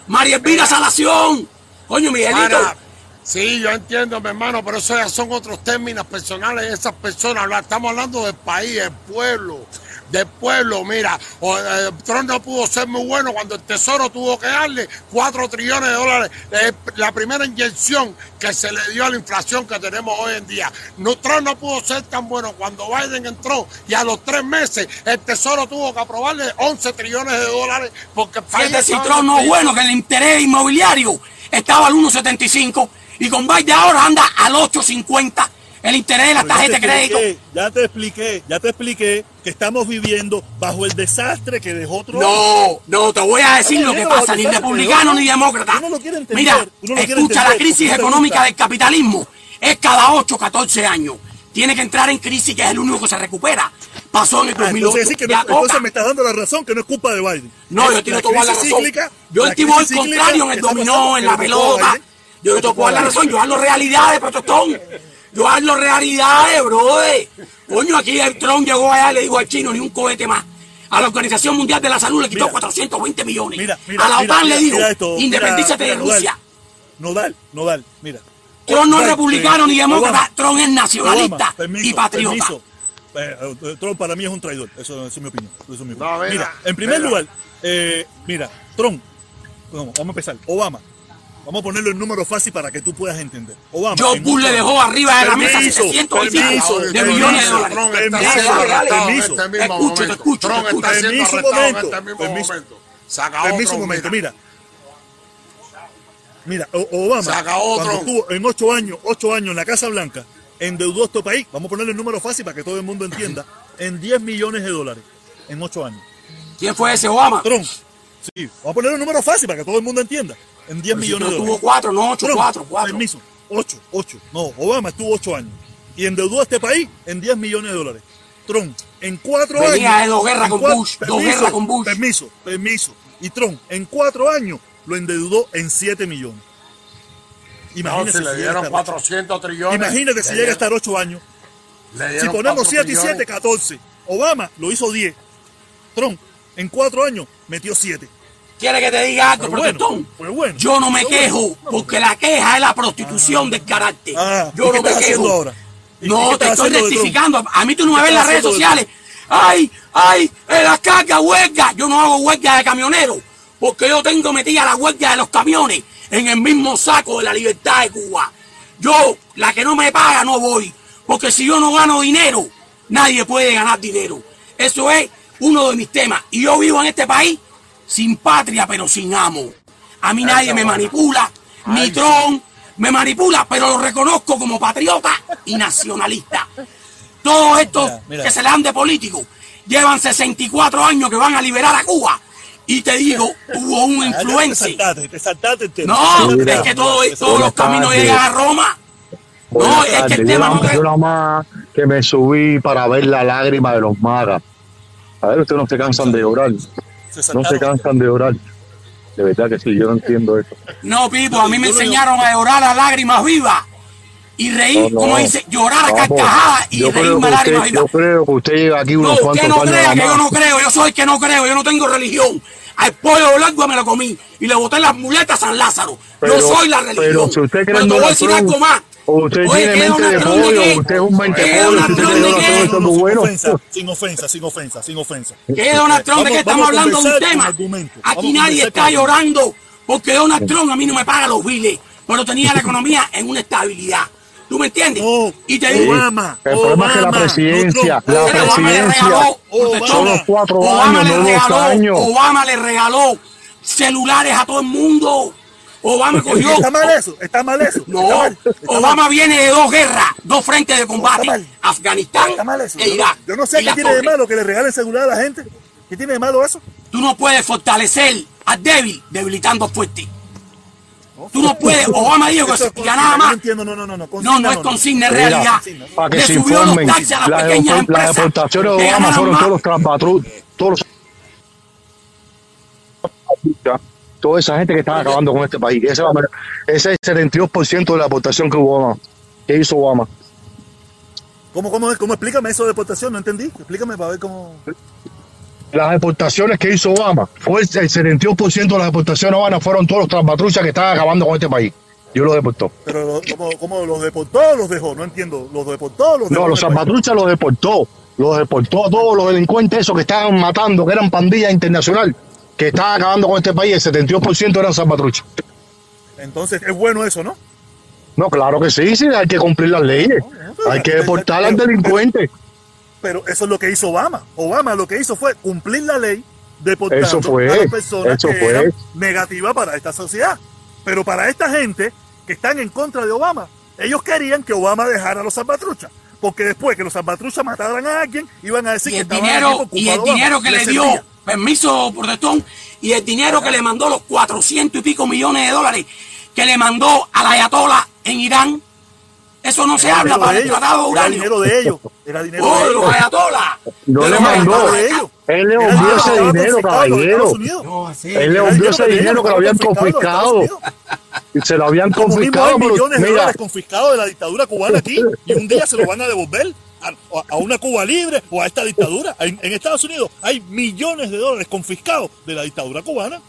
María Elvira. Salación. Coño, Miguelito. Para- sí, yo entiendo, mi hermano, pero eso ya son otros términos personales de esas personas. Estamos hablando del país, del pueblo. Del pueblo, mira, eh, Trump no pudo ser muy bueno cuando el Tesoro tuvo que darle 4 trillones de dólares. Eh, la primera inyección que se le dio a la inflación que tenemos hoy en día. No, Trump no pudo ser tan bueno cuando Biden entró y a los tres meses el Tesoro tuvo que aprobarle 11 trillones de dólares porque si estaba Trump no es en bueno, que el interés inmobiliario estaba al 1.75 y con Biden ahora anda al 8.50 el interés de la tarjeta de crédito. Ya te expliqué, ya te expliqué que estamos viviendo bajo el desastre que dejó Trump. No, no, te voy a decir lo que pasa, ni republicano ni demócrata. Uno no quiere entender, Mira, uno quiere escucha, entender, la crisis económica del capitalismo es cada 8, 14 años. Tiene que entrar en crisis, que es el único que se recupera. Pasó en el Ah, 2008. entonces, decir que no- entonces me estás dando la razón que no es culpa de Biden. No, yo tiro toda la razón. cíclica, Yo activo al contrario en el dominó, en la le pelota. Yo puedo dar la razón, yo hablo realidades, protestón. Yo hablo realidades, brother. Coño, aquí el Trump llegó allá y le dijo al chino ni un cohete más. A la Organización Mundial de la Salud le quitó Mira. 420 millones. Mira, mira, a la OTAN mira, le dijo, esto, independízate de Rusia. Nodal, Nodal, mira. Trump no es republicano eh, ni demócrata, Obama, Trump es nacionalista Obama, permiso, y patriota. permiso. Eh, eh, Trump para mí es un traidor, eso, eso es mi opinión. eso es mi opinión. No, mira, mira, en primer mira. lugar, eh, mira, Trump, vamos, vamos a empezar, Obama, vamos a ponerlo en número fácil para que tú puedas entender. Obama. Joe en Bush le ocho dejó años. arriba de la mesa Permiso, 700 y pico permiso, de millones de dólares. Permiso, permiso. Escucho, te momento. escucho, Trump te escucho. Permiso, momento, mismo permiso. Permiso momento, mira. mira. Obama, cuando estuvo en ocho años, ocho años en la Casa Blanca, endeudó a este país, vamos a ponerle el número fácil para que todo el mundo entienda, en 10 millones de dólares en ocho años. ¿Quién fue ese Obama? Trump, sí, vamos a ponerle un número fácil para que todo el mundo entienda, en 10 Pero si millones de dólares. tuvo cuatro, no ocho, Trump, cuatro, cuatro. Permiso, ocho, ocho. No, Obama estuvo ocho años y endeudó a este país en 10 millones de dólares. Trump, en cuatro Venía años. de dos guerras con cua- Bush, dos guerras con Bush. Permiso, permiso. Y Trump, en cuatro años, lo endeudó en 7 millones. No, Imagínate si le si a dieron estar- 400 trillones. Imagínate si le llega a estar 8 años. le Si ponemos 4 7 y 7, trillones. 14. Obama lo hizo 10. Trump, en 4 años, metió 7. ¿Quiere que te diga algo, bueno, protestón? bueno. Yo no me quejo, bueno. porque la queja es la prostitución del carácter. Ah, ¿y Yo no me quejo. No, te estoy rectificando. A mí tú no me ¿Qué ves en las redes sociales. Ay, ay, en las cargas, huelga. Yo no hago huelga de camioneros, porque yo tengo metida la huelga de los camiones en el mismo saco de la libertad de Cuba. Yo, la que no me paga, no voy, porque si yo no gano dinero, nadie puede ganar dinero. Eso es uno de mis temas. Y yo vivo en este país sin patria, pero sin amo. A mí nadie me manipula, ni Trump me manipula, pero lo reconozco como patriota y nacionalista. Todos estos Mira, mira. que se le dan de políticos llevan 64 años que van a liberar a Cuba. Y te digo, hubo un influencer. Te saltaste, te saltaste el tema. No, es que todo- todos los caminos llegan a Roma. No, es que el tema no yo más que me subí para ver la lágrima de los magas. A ver, ustedes no se cansan de llorar. No se cansan de llorar. De verdad que sí, yo no entiendo eso. No, Pipo, a mí me enseñaron a llorar a lágrimas vivas y reír, No, no. como dice, llorar a carcajadas y que a lágrimas usted, vivas. yo creo que usted llega aquí unos No, usted cuantos no años crea que yo no creo, yo soy el que no creo, yo no tengo religión. Al pollo blanco me lo comí y le boté las muletas a San Lázaro. Pero- yo soy la religión. pero si usted cree te voy a decir algo más. Usted Oye, tiene ¿qué mente de pollo, usted es un mente ¿Qué pollo, usted tiene de bueno. ofensa, sin ofensa, sin ofensa, sin ofensa. ¿Qué Donald Trump? ¿De qué estamos hablando de un tema? Aquí nadie está llorando porque Donald Trump a mí no me paga los biles, pero tenía la economía en una estabilidad. ¿Tú me entiendes? No, y te digo, Obama, El problema es que la presidencia, no la Pero Obama le presidencia regaló, Obama. son los cuatro Obama años, le no dos regaló, años. Obama le regaló celulares a todo el mundo. Obama cogió. Está mal eso, está mal eso. No, está mal, está Obama mal. viene de dos guerras, dos frentes de combate, Está mal. Afganistán Está mal eso. e Yo no- Irak. Yo no sé qué tiene de malo que le regalen celular a la gente. ¿Qué tiene de malo eso? Tú no puedes fortalecer al débil debilitando fuerte. Tú no puedes, Obama dijo que ganaba yo más. No entiendo, no, no, no. No, No, no es consigna, es Mira, realidad. Para que Le se subió los informen, las las empresas. deportaciones de que Obama fueron todos los todos los toda esa gente que estaba acabando con este país. Ese, ese es el 72% de la aportación que Obama, que hizo Obama. ¿Cómo, cómo? ¿Cómo explícame eso de deportación? No entendí. Explícame para ver cómo. Las deportaciones que hizo Obama, fue el 72% de las deportaciones de Obama fueron todos los transpatruchas que estaban acabando con este país. Yo los deportó. Pero lo- ¿cómo, cómo los deportó o los dejó? No entiendo. ¿Los deportó o los dejó? No, los salvatruchas los deportó. Los deportó a todos los delincuentes esos que estaban matando, que eran pandillas internacional, que estaban acabando con este país. El 72% eran salvatruchas. Entonces, es bueno eso, ¿no? No, claro que sí, sí, hay que cumplir las leyes. Hay que deportar a los delincuentes. Pero eso es lo que hizo Obama. Obama lo que hizo fue cumplir la ley Eso fue, a las personas eso que fue. eran negativas para esta sociedad. Pero para esta gente que están en contra de Obama, ellos querían que Obama dejara a los salvatruchas. Porque después que los salvatruchas mataran a alguien, iban a decir y que el estaban dinero, y el dinero que le dio, servía. Permiso protestón, y el dinero que le mandó los 400 y pico millones de dólares que le mandó a la Ayatollah en Irán, eso no se Era habla dinero para el ellos, tratado de Era uranio. dinero de ellos. Era dinero Oh, de los ellos. Ayatollah. No De le mandó. Era de ellos. Él le Era envió dinero ese dinero, caballero. No, así. Él le Era envió ese dinero que lo habían confiscado. Y se lo habían hay confiscado. pero millones de mira, dólares confiscados de la dictadura cubana aquí y un día se los van a devolver a, a una Cuba libre o a esta dictadura. En, en Estados Unidos hay millones de dólares confiscados de la dictadura cubana.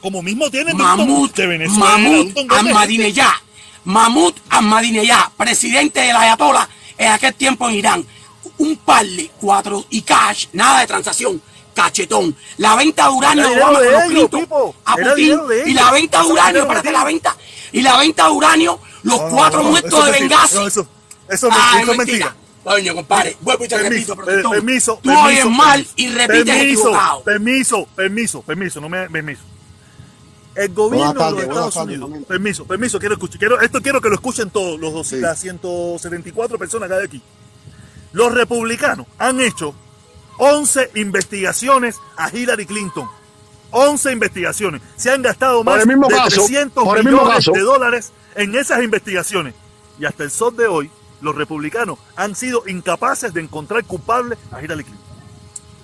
Como mismo tienen Mahmoud, de Venezuela. Ahmadinejad, Mahmoud Ahmadinejad, presidente de la Ayatollah en aquel tiempo en Irán. Un parle, cuatro y cash, nada de transacción, cachetón. La venta de uranio Era de Obama de ellos, Clinton a Putin y la venta de uranio, espérate, la venta y la venta de uranio, los No, cuatro no, no, muertos de. Benghazi. No, eso, eso, Ah, eso es es mentira. Coño, compadre, vuelvo y te Permiso, repito, permiso, Tú permiso, oyes mal y repites permiso, equivocado. Permiso, permiso, permiso, no me permiso. El gobierno tardes, de los Estados Unidos, permiso, permiso, quiero escuchar, quiero, esto quiero que lo escuchen todos los dos, Sí. las 174 personas que hay aquí. Los republicanos han hecho 11 investigaciones a Hillary Clinton. 11 investigaciones. Se han gastado más de caso, 300 por el mismo millones caso. de dólares en esas investigaciones. Y hasta el sol de hoy, los republicanos han sido incapaces de encontrar culpables a Hillary Clinton.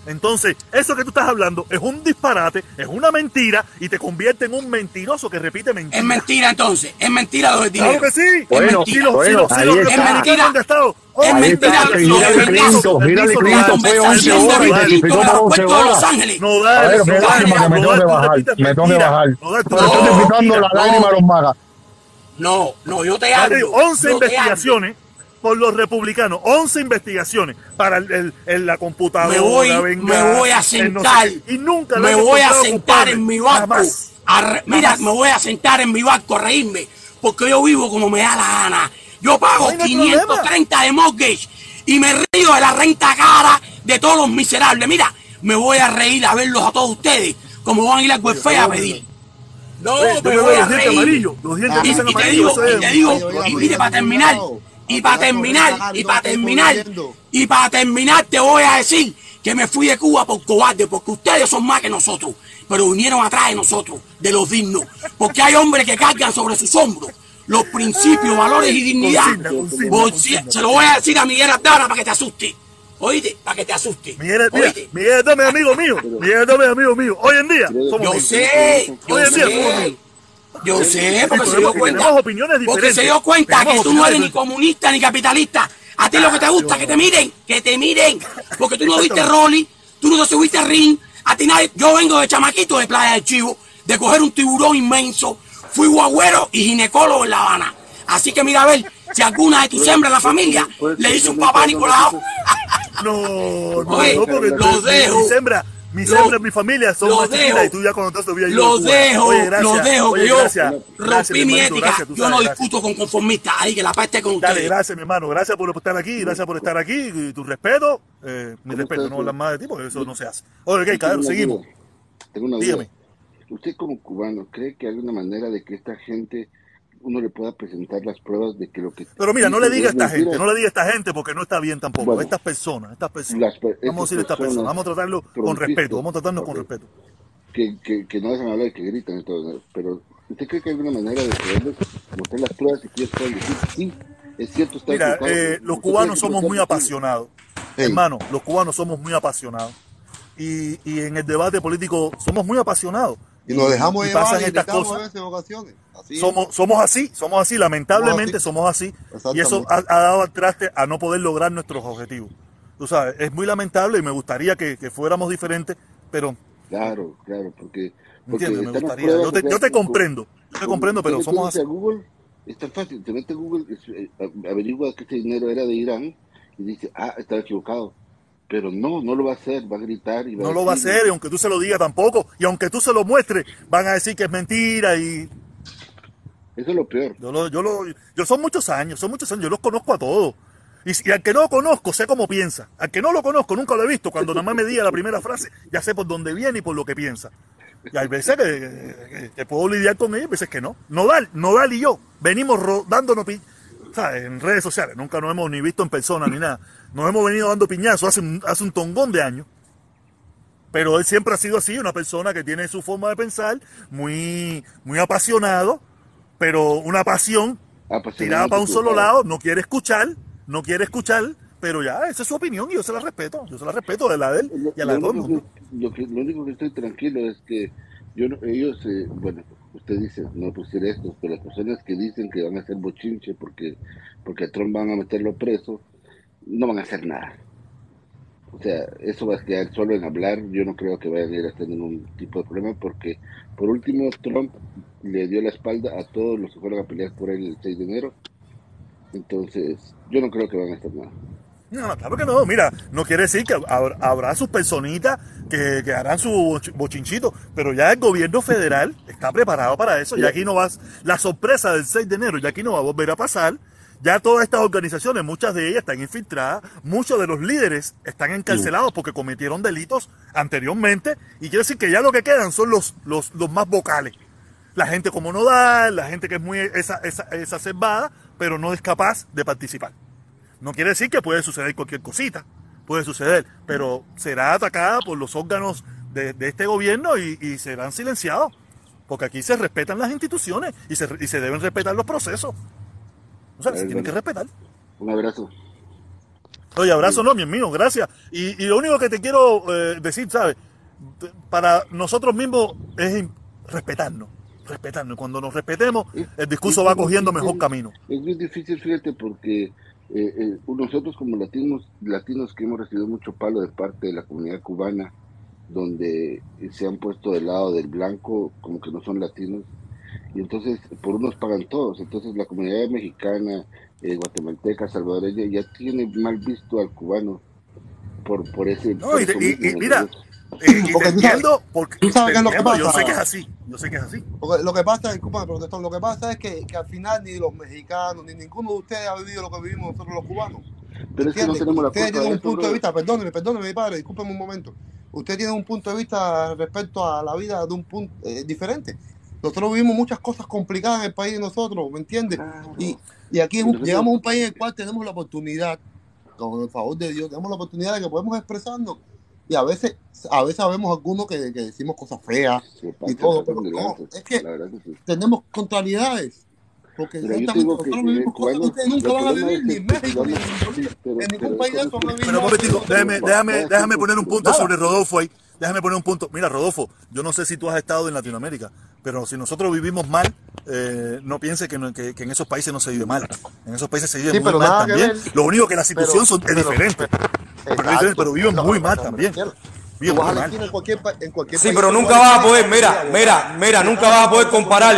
Entonces, eso que tú estás hablando es un disparate, es una mentira y te convierte en un mentiroso que repite mentiras. Es mentira entonces, es mentira lo del dinero. Claro que sí. Bueno, Si los, bueno, si los, republicanos Es mentira. han gastado Es 11 mentira millones lo de de dólares. Clinton, Permiso, Hillary Clinton fue Nodal, 11 Conversación horas y de Nodal, testificó Víctor por 11 Aeropuerto de Los horas. Ángeles. Nodal, A ver, Nodal, qué lástima que me tengo que Nodal, tú bajar. Me tengo que bajar. Pero estoy disfrutando la lágrima a los magas. No, no, yo te hablo. 11 yo te investigaciones por los republicanos, 11 investigaciones para el, el- el- la computadora. Me voy, venga, me voy a el no sé sentar. y nunca me voy a sentar en mi barco. Jamás. a re- mira, me voy a sentar en mi barco a reírme. Porque yo vivo como me da la gana. Yo pago no hay 530 de mortgage y me río de la renta cara de todos los miserables. Mira, me voy a reír a verlos a todos ustedes como van a ir al welfare a pedir. No, me voy a reír. Y, te digo, y mire, para terminar. Y para terminar, y para terminar, y para terminar te voy a decir que me fui de Cuba por cobarde, porque ustedes son más que nosotros, pero vinieron atrás de nosotros, de los dignos, porque hay hombres que cargan sobre sus hombros los principios, valores y dignidad. Consigna, consigna, Por consigna. si- se lo voy a decir a Miguel Abdala para que te asuste. Oíste, para que te asuste. Miguel, mira, Oíste, Miguel Gómez es amigo mío. Miguel Gómez es amigo mío. Hoy en día somos yo amigos. sé, yo Hoy en día somos sé. amigos. Yo sé, porque se dio cuenta. Porque se dio cuenta que tú no eres ni comunista ni capitalista. A ti lo que te gusta, que te miren, que te miren. Porque tú no viste. Rolly, tú no te subiste ring. A ti nadie. Yo vengo de chamaquito de Playa del Chivo, de coger un tiburón inmenso. Fui guagüero y ginecólogo en La Habana. Así que mira a ver si alguna de tus hembras en la familia le hizo un papá Nicolau. No, no, no, porque los dejo. Mi hembra, mi familia son los más chiquitas dejo. y tú ya cuando estás habías ido Los a Cuba. dejo, Oye, gracias. los dejo, Oye, que yo gracias. Gracias, rompí mi ética. gracias, yo sabes, no gracias. discuto con conformistas. Ahí que la paz esté con Dale, ustedes. gracias, mi hermano. Gracias por estar aquí, gracias por estar aquí. Y tu respeto, eh, mi ¿Cómo respeto, no hablar tú? más de ti porque eso no se hace. Oye, ok, cabrón, una seguimos. duda. Tengo una duda. Dígame. Usted como cubano, ¿cree que hay alguna manera de que esta gente, uno le pueda presentar las pruebas de que lo que... Pero mira, no le diga a es esta mentira? gente, no le diga a esta gente porque no está bien tampoco. Bueno. estas personas, estas personas. Per- vamos a decir estas estas personas, vamos a tratarlo con respeto, vamos a tratarnos con respeto. que, que, que no dejan hablar, que gritan y todo. Pero ¿usted cree que hay alguna manera de poderles mostrar las pruebas y que ellos puedan decir, sí, es cierto, está Mira, equivocado"? eh, ¿Usted los cubanos somos muy apasionados. Hey. Hermano, los cubanos somos muy apasionados. Y, y en el debate político somos muy apasionados. Y nos dejamos y llevar pasan y estas a cosas. veces en ocasiones. Así es. Somos, somos así, somos así, lamentablemente Somos así. somos así. Y eso ha, ha dado al traste a no poder lograr nuestros objetivos. Tú sabes, es muy lamentable y me gustaría que, que fuéramos diferentes, pero Claro, claro, porque... porque. Me gustaría. Yo te, yo te comprendo, yo te comprendo, pero somos así. a Google, es tan fácil, te mete a Google, es- eh, a- averigua que ese dinero era de Irán y dice, ah, estaba equivocado. Pero no, no lo va a hacer, va a gritar y va No lo va a hacer, y aunque tú se lo digas tampoco, y aunque tú se lo muestres, van a decir que es mentira y Eso es lo peor. Yo, lo, yo, lo, yo son muchos años, son muchos años, yo los conozco a todos. Y, al que no lo conozco, sé cómo piensa. Al que no lo conozco, nunca lo he visto. Cuando nada más me diga la primera frase, ya sé por dónde viene y por lo que piensa. Y hay veces que, que- que puedo lidiar con él, hay veces que no. Nodal, Nodal y yo venimos dándonos ¿sabes? en redes sociales. Nunca nos hemos ni visto en persona ni nada. Nos hemos venido dando piñazos hace, un- hace un tongón de años. Pero él siempre ha sido así, una persona que tiene su forma de pensar, muy, muy apasionado, pero una pasión tirada para un solo lado, no quiere escuchar, no quiere escuchar, pero ya, esa es su opinión y yo se la respeto, yo se la respeto de la de él y a la de lo todo el único mundo. que, lo, que, lo único que estoy tranquilo es que yo ellos, eh, bueno, usted dice, no pusiera esto, pero las personas que dicen que van a hacer bochinche porque, porque a Trump van a meterlo preso, no van a hacer nada. O sea, eso va a quedar solo en hablar. Yo no creo que vayan a ir a tener ningún tipo de problema porque, por último, Trump le dio la espalda a todos los que fueron a pelear por él el 6 de enero. Entonces, yo no creo que van a hacer nada. No, no, claro que no, mira, no quiere decir que habrá, sus personitas que, que harán su boch- bochinchito, pero ya el gobierno federal está preparado para eso, ya aquí no vas, la sorpresa del 6 de enero, ya aquí no va a volver a pasar, ya todas estas organizaciones, muchas de ellas están infiltradas, muchos de los líderes están encarcelados porque cometieron delitos anteriormente, y quiere decir que ya lo que quedan son los, los, los más vocales. La gente como Nodal, la gente que es muy esa, esa, exacerbada, pero no es capaz de participar. No quiere decir que puede suceder cualquier cosita, puede suceder, pero será atacada por los órganos de, de este gobierno y, y serán silenciados, porque aquí se respetan las instituciones y se, y se deben respetar los procesos. O sea, se tienen que respetar. Un abrazo. Oye, abrazo no, mi mío, gracias. Y, y lo único que te quiero eh, decir, ¿sabes? Para nosotros mismos es respetarnos, respetarnos. Cuando nos respetemos, el discurso va cogiendo mejor camino. Es muy difícil, fíjate, porque eh, eh, nosotros como latinos, latinos que hemos recibido mucho palo de parte de la comunidad cubana, donde se han puesto del lado del blanco, como que no son latinos, y entonces por unos pagan todos. Entonces la comunidad mexicana, eh, guatemalteca, salvadoreña, ya tiene mal visto al cubano por, por ese... No, por y, eso y- mismo, y ¿me mira? Eh, y te Porque sabes- entiendo, porque tú sabes te qué es lo que yo sé que es así, yo sé que es así. Porque lo que pasa, disculpa, protestón, lo que pasa es que, que al final ni los mexicanos ni ninguno de ustedes ha vivido lo que vivimos nosotros los cubanos. Pero es que no ¿Entiendes? tenemos la Ustedes tienen de un punto de brother. vista, perdóneme, perdóneme, mi padre, discúlpeme un momento. Usted tiene un punto de vista respecto a la vida de un punto eh, diferente. Nosotros vivimos muchas cosas complicadas en el país de nosotros, ¿me entiendes? Y, y aquí un- llegamos a un país en el cual tenemos la oportunidad, con el favor de Dios, tenemos la oportunidad de que podemos expresarnos. Y a veces, a veces sabemos algunos que, que decimos cosas feas y todo, pero no, lanza, es que la verdad que sí. tenemos contrariedades. Porque Pero yo digo que nosotros vivimos cosas que cubano, ustedes nunca el van a problema vivir, es ni que en México, ni cubano, en Bolivia. sí, pero, En ningún pero país de eso eso no van a es- vivir. Pero un momentico, déjame, déjame, déjame poner un punto nada. sobre Rodolfo ahí. Déjame poner un punto. Mira, Rodolfo, yo no sé si tú has estado en Latinoamérica, pero si nosotros vivimos mal, eh, no piense que, no- que- que en esos países no se vive mal. En esos países se vive Sí, muy pero mal nada que también. ver. Lo único que la situación Pero- son, es pero- diferente. pero- Pero, es diferente, pero viven No, muy no, mal también. Viven muy mal. en cualquier, en cualquier Sí, país, pero nunca vas a poder, mira, mira, mira, nunca vas a poder comparar.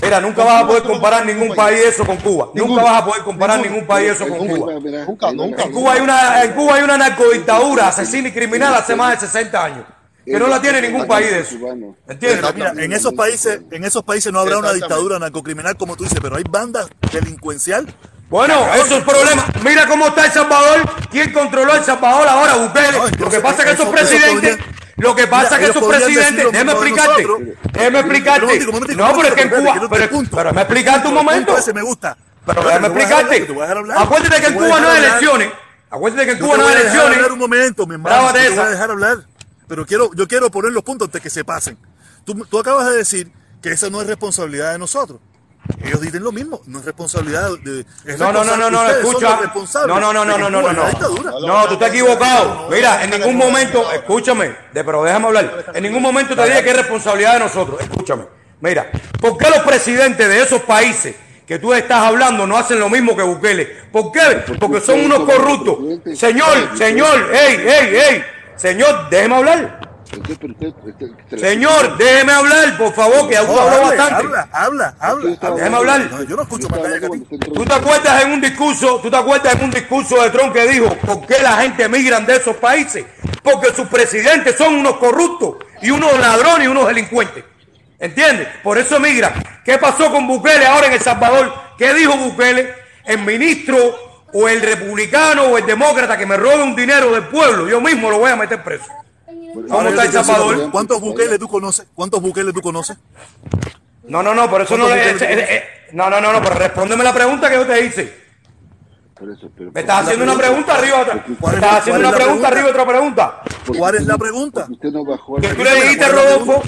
Mira, nunca vas a poder comparar ningún país eso con Cuba. Nunca vas a poder comparar ningún país eso con Cuba. En Cuba hay una, en Cuba hay una narcodictadura asesina y criminal hace más de 60 años. Que no la tiene ningún país de eso. ¿Entiendes? Pero mira, en esos países, en esos países no habrá una dictadura narcocriminal como tú dices, pero hay bandas delincuencial. Bueno, eso es el problema. Mira cómo está El Salvador. ¿Quién controló El Salvador ahora? Bukele. No, Lo que pasa es que esos eso- eso presidentes, lo que pasa es que esos presidentes, déjame explicarte, déjame explicarte. No, pero es que en Cuba, pero, pero déjame explicarte un momento. ese me gusta. Pero déjame explicarte. Acuérdate que en Cuba no hay elecciones. Acuérdate que en Cuba no hay elecciones. un momento, mi hermano. Grábate Yo te voy a esa. dejar hablar. Pero quiero, yo quiero poner los puntos antes que se pasen. Tú, tú acabas de decir que esa no es responsabilidad de nosotros. Ellos dicen lo mismo, no es responsabilidad de... es No, no, no, no, no, escucha. No, no, no, no, no, no, no, no. No, tú estás equivocado. Mira, en ningún momento, escúchame, de, pero déjame hablar. En ningún momento te dije que es responsabilidad de nosotros. Escúchame. Mira, ¿por qué los presidentes de esos países que tú estás hablando no hacen lo mismo que Bukele? ¿Por qué? Porque son unos corruptos. Señor, señor, ey, ey, ey. Señor, déjeme hablar. La- Señor, déjeme hablar, por favor, que aún hable, bastante. habla, habla, habla. Déjame hablar. No, yo no escucho Usted más está que a ti. hablando cuando ¿Tú te acuerdas en un discurso, tú te acuerdas en un discurso de Trump que dijo por qué la gente migran de esos países? Porque sus presidentes son unos corruptos y unos ladrones y unos delincuentes. ¿Entiendes? Por eso migran. ¿Qué pasó con Bukele ahora en El Salvador? ¿Qué dijo Bukele? El ministro o el republicano o el demócrata que me robe un dinero del pueblo, yo mismo lo voy a meter preso. ¿Cómo está El Salvador? ¿Cuántos buqueles tú conoces? ¿Cuántos buqueles tú conoces? No, no, no, por eso no ¿Cuántos le... eh, eh, no, no, no, no, pero respóndeme la pregunta que yo te hice. Por eso, pero- Me estás haciendo una pregunta arriba otra. Me ¿Cuál es estás haciendo una pregunta pregunta? arriba otra pregunta. ¿Cuál es la pregunta? Porque usted no bajó al- Que tú le dijiste a Rodolfo,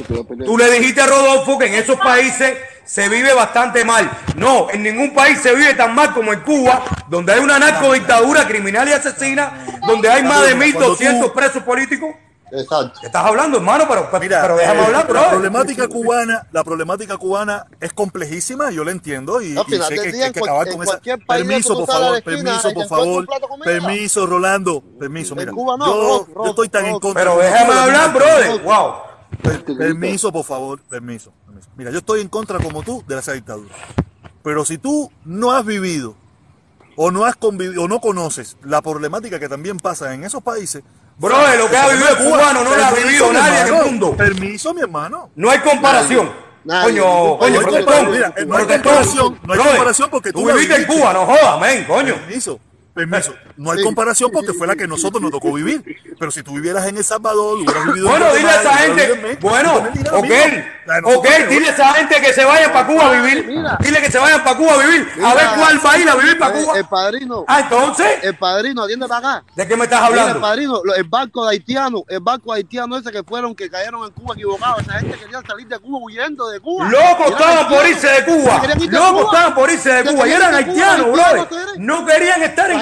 tú le dijiste a Rodolfo que en esos países se vive bastante mal. No, en ningún país se vive tan mal como en Cuba, donde hay una narcodictadura criminal y asesina, donde hay más de 1.200 presos políticos. Exacto. ¿Qué estás hablando, hermano? Pero, Mira, pero déjame eh, hablar, bro. la problemática cubana, la problemática cubana es complejísima, yo la entiendo y, sé que, hay que acabar con esa. Permiso, por favor, esquina, permiso, por favor, permiso, Rolando, permiso, mira, Cuba no, yo, Ro- yo Ro- estoy tan en contra. Pero de déjame hablar, brother. Wow. Per- Permiso, por favor, permiso, permiso. Mira, yo estoy en contra como tú de esa dictadura. Pero si tú no has vivido o no has convivido o no conoces la problemática que también pasa en esos países, Brother, lo que ha vivido el Cuba, cubano no lo ha vivido nadie en el mundo. Permiso, mi hermano. No hay comparación. Nadie. Coño, coño, protestón. Mira, no hay comparación, no hay Brother, comparación porque tú viviste en. Cuba, no jodas, men, coño. Permiso, permiso. No hay comparación porque fue la que nosotros nos tocó vivir. Pero si tú vivieras en El Salvador, hubieras vivido en Bueno, dile a esa gente, México, bueno, ok, de ok, dile a esa gente que se vayan para Cuba a vivir, Mira. dile que se vayan para Cuba a vivir, a ver cuál va a ir a vivir para Cuba. El padrino, Ah, entonces, el padrino, atiende para acá. ¿de qué me estás Mira, el hablando? padrino, el barco de haitiano, el barco haitiano ese que fueron, que cayeron en Cuba equivocado. Esa gente quería salir de Cuba huyendo de Cuba. Locos Eran estaban por irse de Cuba, ¿Querían irse de Cuba? estaban por irse de ¿Qué Cuba y eran de haitianos, ¿Haitianos brother. No querían estar en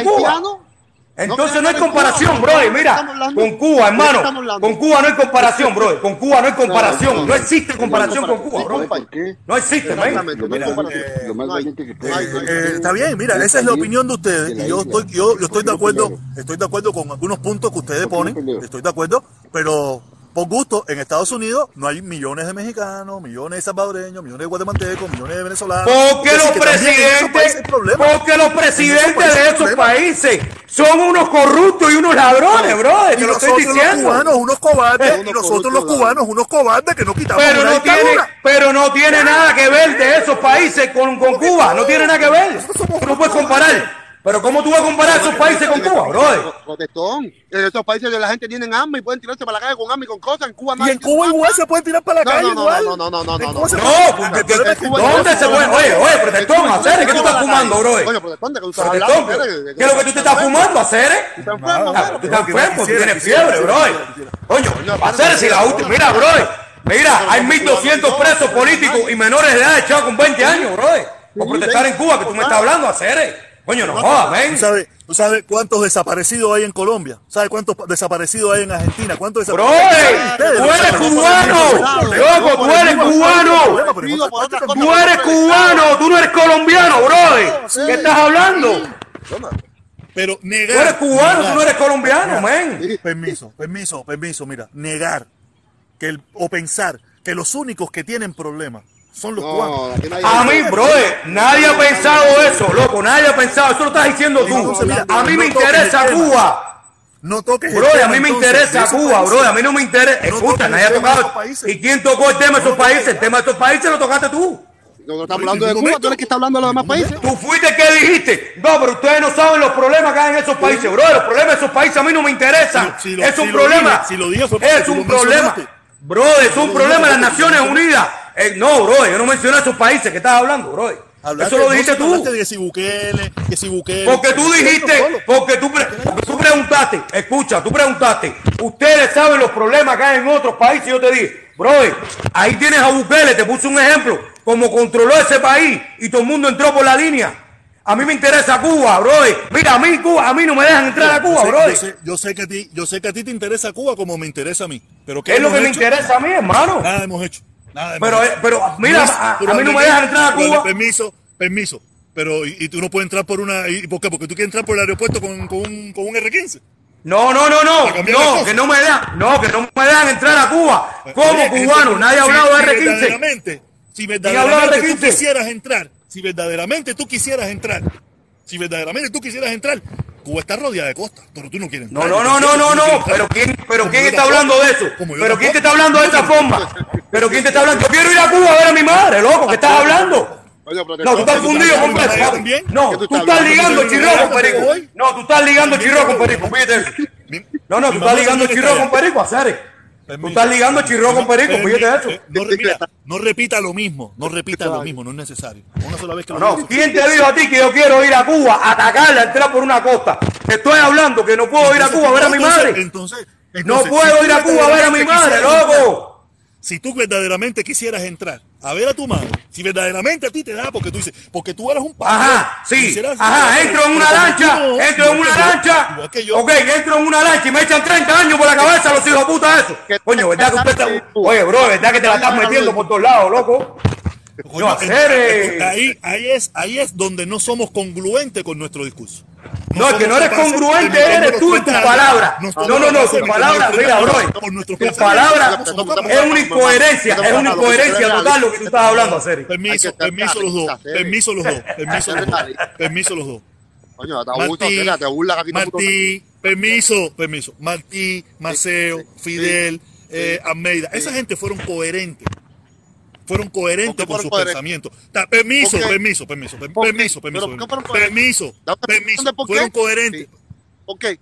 Entonces No hay comparación, estar en Cuba. brother. ¿De qué Mira, con Cuba, ¿De qué hermano, con Cuba no hay comparación, brother. Con Cuba no hay comparación. no, existe comparación con Cuba, qué? No existe, está bien, mira, esa es la opinión de ustedes y yo estoy, yo, yo estoy de acuerdo, estoy de acuerdo con algunos puntos que ustedes ponen, estoy de acuerdo, pero por gusto, en Estados Unidos no hay millones de mexicanos, millones de salvadoreños, millones de guatemaltecos, millones de venezolanos. Porque los presidentes, porque los presidentes de esos países son unos corruptos y unos ladrones, brother. Y Te lo estoy nosotros los diciendo. cubanos, unos cobardes, Unos y nosotros los cubanos, unos cobardes que no quitamos Pero no tiene, pero no tiene nada que ver de esos países con, con Cuba. No tiene nada que ver. No puedes comparar. Pero ¿cómo tú vas a comparar esos países con Cuba, brother? Protestón. En esos países de la gente tienen hambre y pueden tirarse para la calle con hambre y con cosas. En Cuba Y nadie en Cuba igual se pueden tirar para la No, calle no, no, igual. no, no, no, no, no, no. No, ¿dónde se puede? Oye, oye, protestón, hacer ¿qué tú estás fumando, brother? Coño, protestón, ¿de qué tú estás Protestón, hablando? ¿qué ¿qué es lo que tú te estás fumando, hacer? ¿Estás enfermo, pero? Tú estás enfermo, tú tienes fiebre, brother. Coño, hacer si la última. Mira, brother. Mira, hay 1.200 presos políticos y menores de edad echados con 20 años, brother. por protestar en Cuba, que tú me estás hablando, hacer. Coño, no jodas, ven. ¿Tú sabes, ¿Tú sabes cuántos desaparecidos hay en Colombia? ¿Sabes cuántos desaparecidos hay en Argentina? ¿Cuántos ¡Bro! desaparecidos? ¡Tú eres cubano! ¡Loco, tú eres cubano! ¡Tú eres cubano! ¡Tú no eres colombiano, bro! ¿Qué estás hablando? Pero negar. Tú eres cubano, negar, tú no eres colombiano, men. Permiso, permiso, permiso, mira. Negar que el, o pensar que los únicos que tienen problemas son los cubanos. A mí, brother, nadie ha pensado eso, loco, nadie ha pensado, eso lo estás diciendo tú. A mí no me interesa. Cuba. No toques Brother, a mí me interesa Cuba, brother, a mí no me interesa. No Escucha, nadie ha tocado. ¿Y quién tocó el tema de esos países? El tema de esos países lo tocaste tú. No estamos hablando de Cuba, tú eres que está hablando de los demás países. Tú fuiste que dijiste. No, pero ustedes no saben los problemas que hay en esos países, bro. Los problemas de esos países a mí no me interesan. Es un problema. es un problema. Bro, es un problema de las Naciones Unidas. Eh, no, bro, yo no mencioné esos países que estás hablando, bro. Hablaste- Eso lo dijiste tú. que si Bukele, que si Bukele. Porque tú dijiste, porque tú, porque tú preguntaste, escucha, tú preguntaste, ustedes saben los problemas que hay en otros países. Yo te dije, bro, ahí tienes a Bukele, te puse un ejemplo, como controló ese país y todo el mundo entró por la línea. A mí me interesa Cuba, bro. Mira, a mí Cuba, a mí no me dejan entrar a Cuba, yo sé, bro. Yo sé, yo sé que a ti, yo sé que a ti te interesa Cuba como me interesa a mí. Pero ¿qué Es lo que me interesa a mí, hermano. Nada hemos hecho. Nada hemos Pero, hecho. eh, pero, mira, a- mí no me dejan entrar a Cuba. Permiso, permiso. Pero, y, y tú no puedes entrar por una. ¿Y por qué? Porque tú quieres entrar por el aeropuerto con, con un, con un R-15. No, no, no, no, no, que no me dejan, no, que no me dejan entrar a Cuba. Como Oye, cubano, nadie ha si- hablado de si R15. verdaderamente, si hablado de verdaderamente tú R15? quisieras entrar, si verdaderamente tú quisieras entrar, si verdaderamente tú quisieras entrar, Cuba está rodeada de costas, pero tú no quieres No, entrar. no, no, no, no, no. Como Pero quién, pero quién está hablando de eso. Pero quién te está hablando de esa forma. Pero quién te está hablando. Yo quiero ir a Cuba a ver a mi madre, loco. ¿Qué estás hablando? No, tú estás ¿tú fundido también? No, ¿Qué tú estás ligando ¿Yo chirro con no Perico. No, tú estás ligando chirro con Perico. No, no, tú estás ligando chirro con. Perico, Aceres. Tú estás ligando chirro con Perico, fíjate eso. No, mira, no repita lo mismo, no repita lo mismo, no es necesario. Una sola vez que lo No, digas, ¿quién te dijo a ti que yo quiero ir a Cuba, a atacarla, entrar por una costa? Te estoy hablando que no puedo ir a Cuba a ver a mi madre. Entonces, No puedo si ir a Cuba a ver a mi madre, loco. Si tú verdaderamente quisieras entrar a ver a tu madre, si verdaderamente a ti te da, porque tú dices, porque tú eres un patrón, Ajá, sí. Ajá, entro en una lancha, no, entro en una lancha. igual que yo. Ok, entro en una lancha y me echan 30 años por la cabeza los hijos de puta esos. Coño, ¿verdad que usted está... Oye, bro, ¿verdad que te la estás metiendo por todos lados, loco? Coño, hacer, eh. ahí, ahí, es, ahí es donde no somos congruentes con nuestro discurso. No, es que no eres congruente, eres tú en tu 30 años. palabra. somos No, no, no, capaces tu de palabra, meternos mira, 30 bro. años por nuestros Tu pensamientos. palabra Somos capaces. es una incoherencia, es una incoherencia total lo que tú estás hablando, Aceri. Permiso, permiso los dos, permiso los dos, permiso los dos, permiso los dos. Coño, te gusta, Martí, te burlas aquí. todo el mundo- Martí, permiso, permiso. Martí, Maceo, Fidel, eh, Almeida. Esa gente fueron coherentes. Fueron coherentes ¿Por qué con sus pensamientos. Permiso, permiso, permiso, permiso, permiso. Permiso. Fueron coherentes. Sí. ¿Por qué?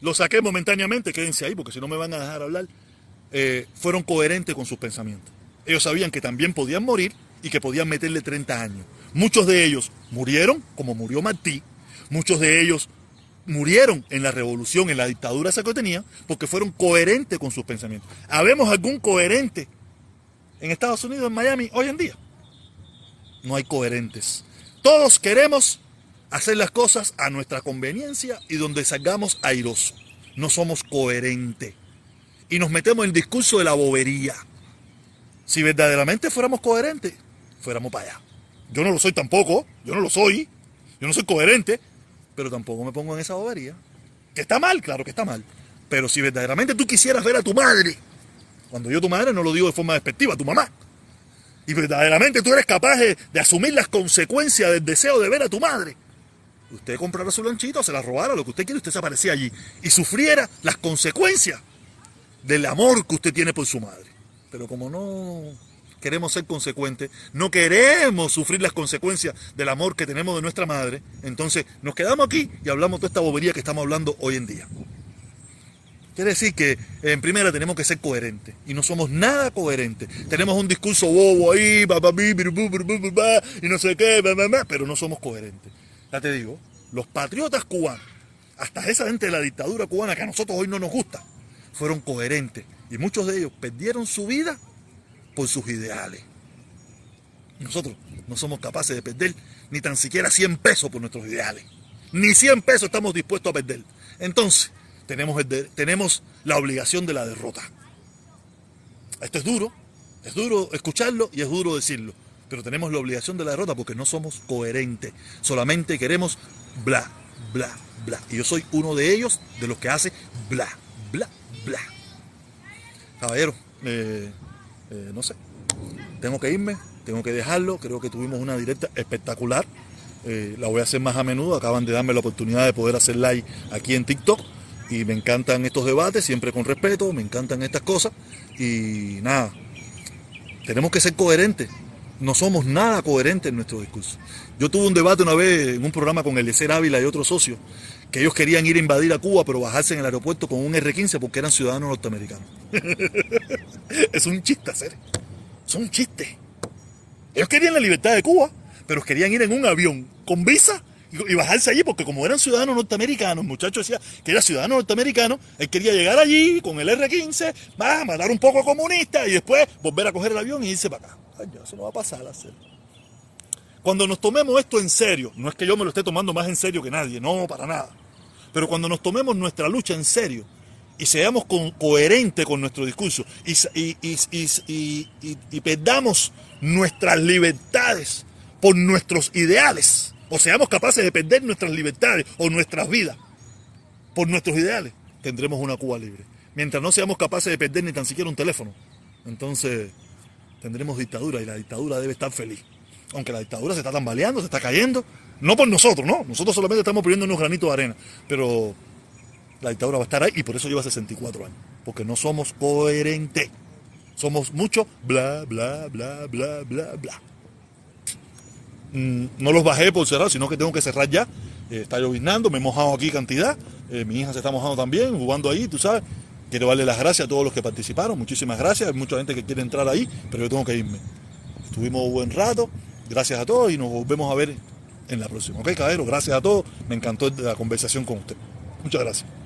Lo saqué momentáneamente, quédense ahí porque si no me van a dejar hablar. Eh, fueron coherentes con sus pensamientos. Ellos sabían que también podían morir y que podían meterle 30 años. Muchos de ellos murieron, como murió Martí. Muchos de ellos murieron en la revolución, en la dictadura esa que tenían, porque fueron coherentes con sus pensamientos. ¿Habemos algún coherente en Estados Unidos, en Miami, hoy en día? No hay coherentes. Todos queremos hacer las cosas a nuestra conveniencia y donde salgamos airosos. No somos coherentes. Y nos metemos en el discurso de la bobería. Si verdaderamente fuéramos coherentes, fuéramos para allá. Yo no lo soy tampoco, yo no lo soy, yo no soy coherente, pero tampoco me pongo en esa bobería. Que está mal, claro que está mal. Pero si verdaderamente tú quisieras ver a tu madre, cuando yo tu madre no lo digo de forma despectiva, tu mamá, y verdaderamente tú eres capaz de, asumir las consecuencias del deseo de ver a tu madre, usted comprara su lanchita, se la robara, lo que usted quiere, usted se aparecía allí y sufriera las consecuencias del amor que usted tiene por su madre. Pero como no queremos ser consecuentes, no queremos sufrir las consecuencias del amor que tenemos de nuestra madre, entonces nos quedamos aquí y hablamos toda esta bobería que estamos hablando hoy en día. Quiere decir que en primera tenemos que ser coherentes y no somos nada coherentes. Tenemos un discurso bobo ahí, y no sé qué, pero no somos coherentes. Ya te digo, los patriotas cubanos, hasta esa gente de la dictadura cubana que a nosotros hoy no nos gusta, fueron coherentes y muchos de ellos perdieron su vida por sus ideales. Nosotros no somos capaces de perder ni tan siquiera 100 pesos por nuestros ideales. Ni 100 pesos estamos dispuestos a perder. Entonces, tenemos, tenemos la obligación de la derrota. Esto es duro, es duro escucharlo y es duro decirlo, pero tenemos la obligación de la derrota porque no somos coherentes. Solamente queremos bla, bla, bla. Y yo soy uno de ellos, de los que hace bla, bla, bla. Caballero, eh, eh, no sé, tengo que irme, tengo que dejarlo. Creo que tuvimos una directa espectacular. Eh, la voy a hacer más a menudo. Acaban de darme la oportunidad de poder hacer live aquí en TikTok. Y me encantan estos debates, siempre con respeto, me encantan estas cosas. Y nada, tenemos que ser coherentes. No somos nada coherentes en nuestro discurso. Yo tuve un debate una vez en un programa con Eliezer Ávila y otros socios, que ellos querían ir a invadir a Cuba, pero bajarse en el aeropuerto con un R-15 porque eran ciudadanos norteamericanos. es un chiste hacer. Es un chiste. Ellos querían la libertad de Cuba, pero querían ir en un avión con visa y bajarse allí, porque como eran ciudadanos norteamericanos, el muchacho decía que era ciudadano norteamericano, él quería llegar allí con el R-15, va, matar un poco comunista y después volver a coger el avión y irse para acá. Ay, eso no va a pasar a hacer. Cuando nos tomemos esto en serio, no es que yo me lo esté tomando más en serio que nadie, no, para nada. Pero cuando nos tomemos nuestra lucha en serio y seamos coherentes con nuestro discurso y- y perdamos nuestras libertades por nuestros ideales, o seamos capaces de perder nuestras libertades o nuestras vidas por nuestros ideales, tendremos una Cuba libre. Mientras no seamos capaces de perder ni tan siquiera un teléfono, entonces tendremos dictadura y la dictadura debe estar feliz. Aunque la dictadura se está tambaleando, se está cayendo, no por nosotros, no, nosotros solamente estamos poniendo unos granitos de arena, pero la dictadura va a estar ahí y por eso lleva 64 años, porque no somos coherentes. Somos mucho bla, bla, bla, bla, bla, bla. Mm, no los bajé por cerrar, sino que tengo que cerrar ya. Eh, está lloviznando, me he mojado aquí cantidad. Eh, mi hija se está mojando también, jugando ahí, tú sabes. Quiero darle las gracias a todos los que participaron. Muchísimas gracias. Hay mucha gente que quiere entrar ahí, pero yo tengo que irme. Estuvimos un buen rato. Gracias a todos y nos volvemos a ver en la próxima. Ok, caballero, gracias a todos. Me encantó la conversación con usted. Muchas gracias.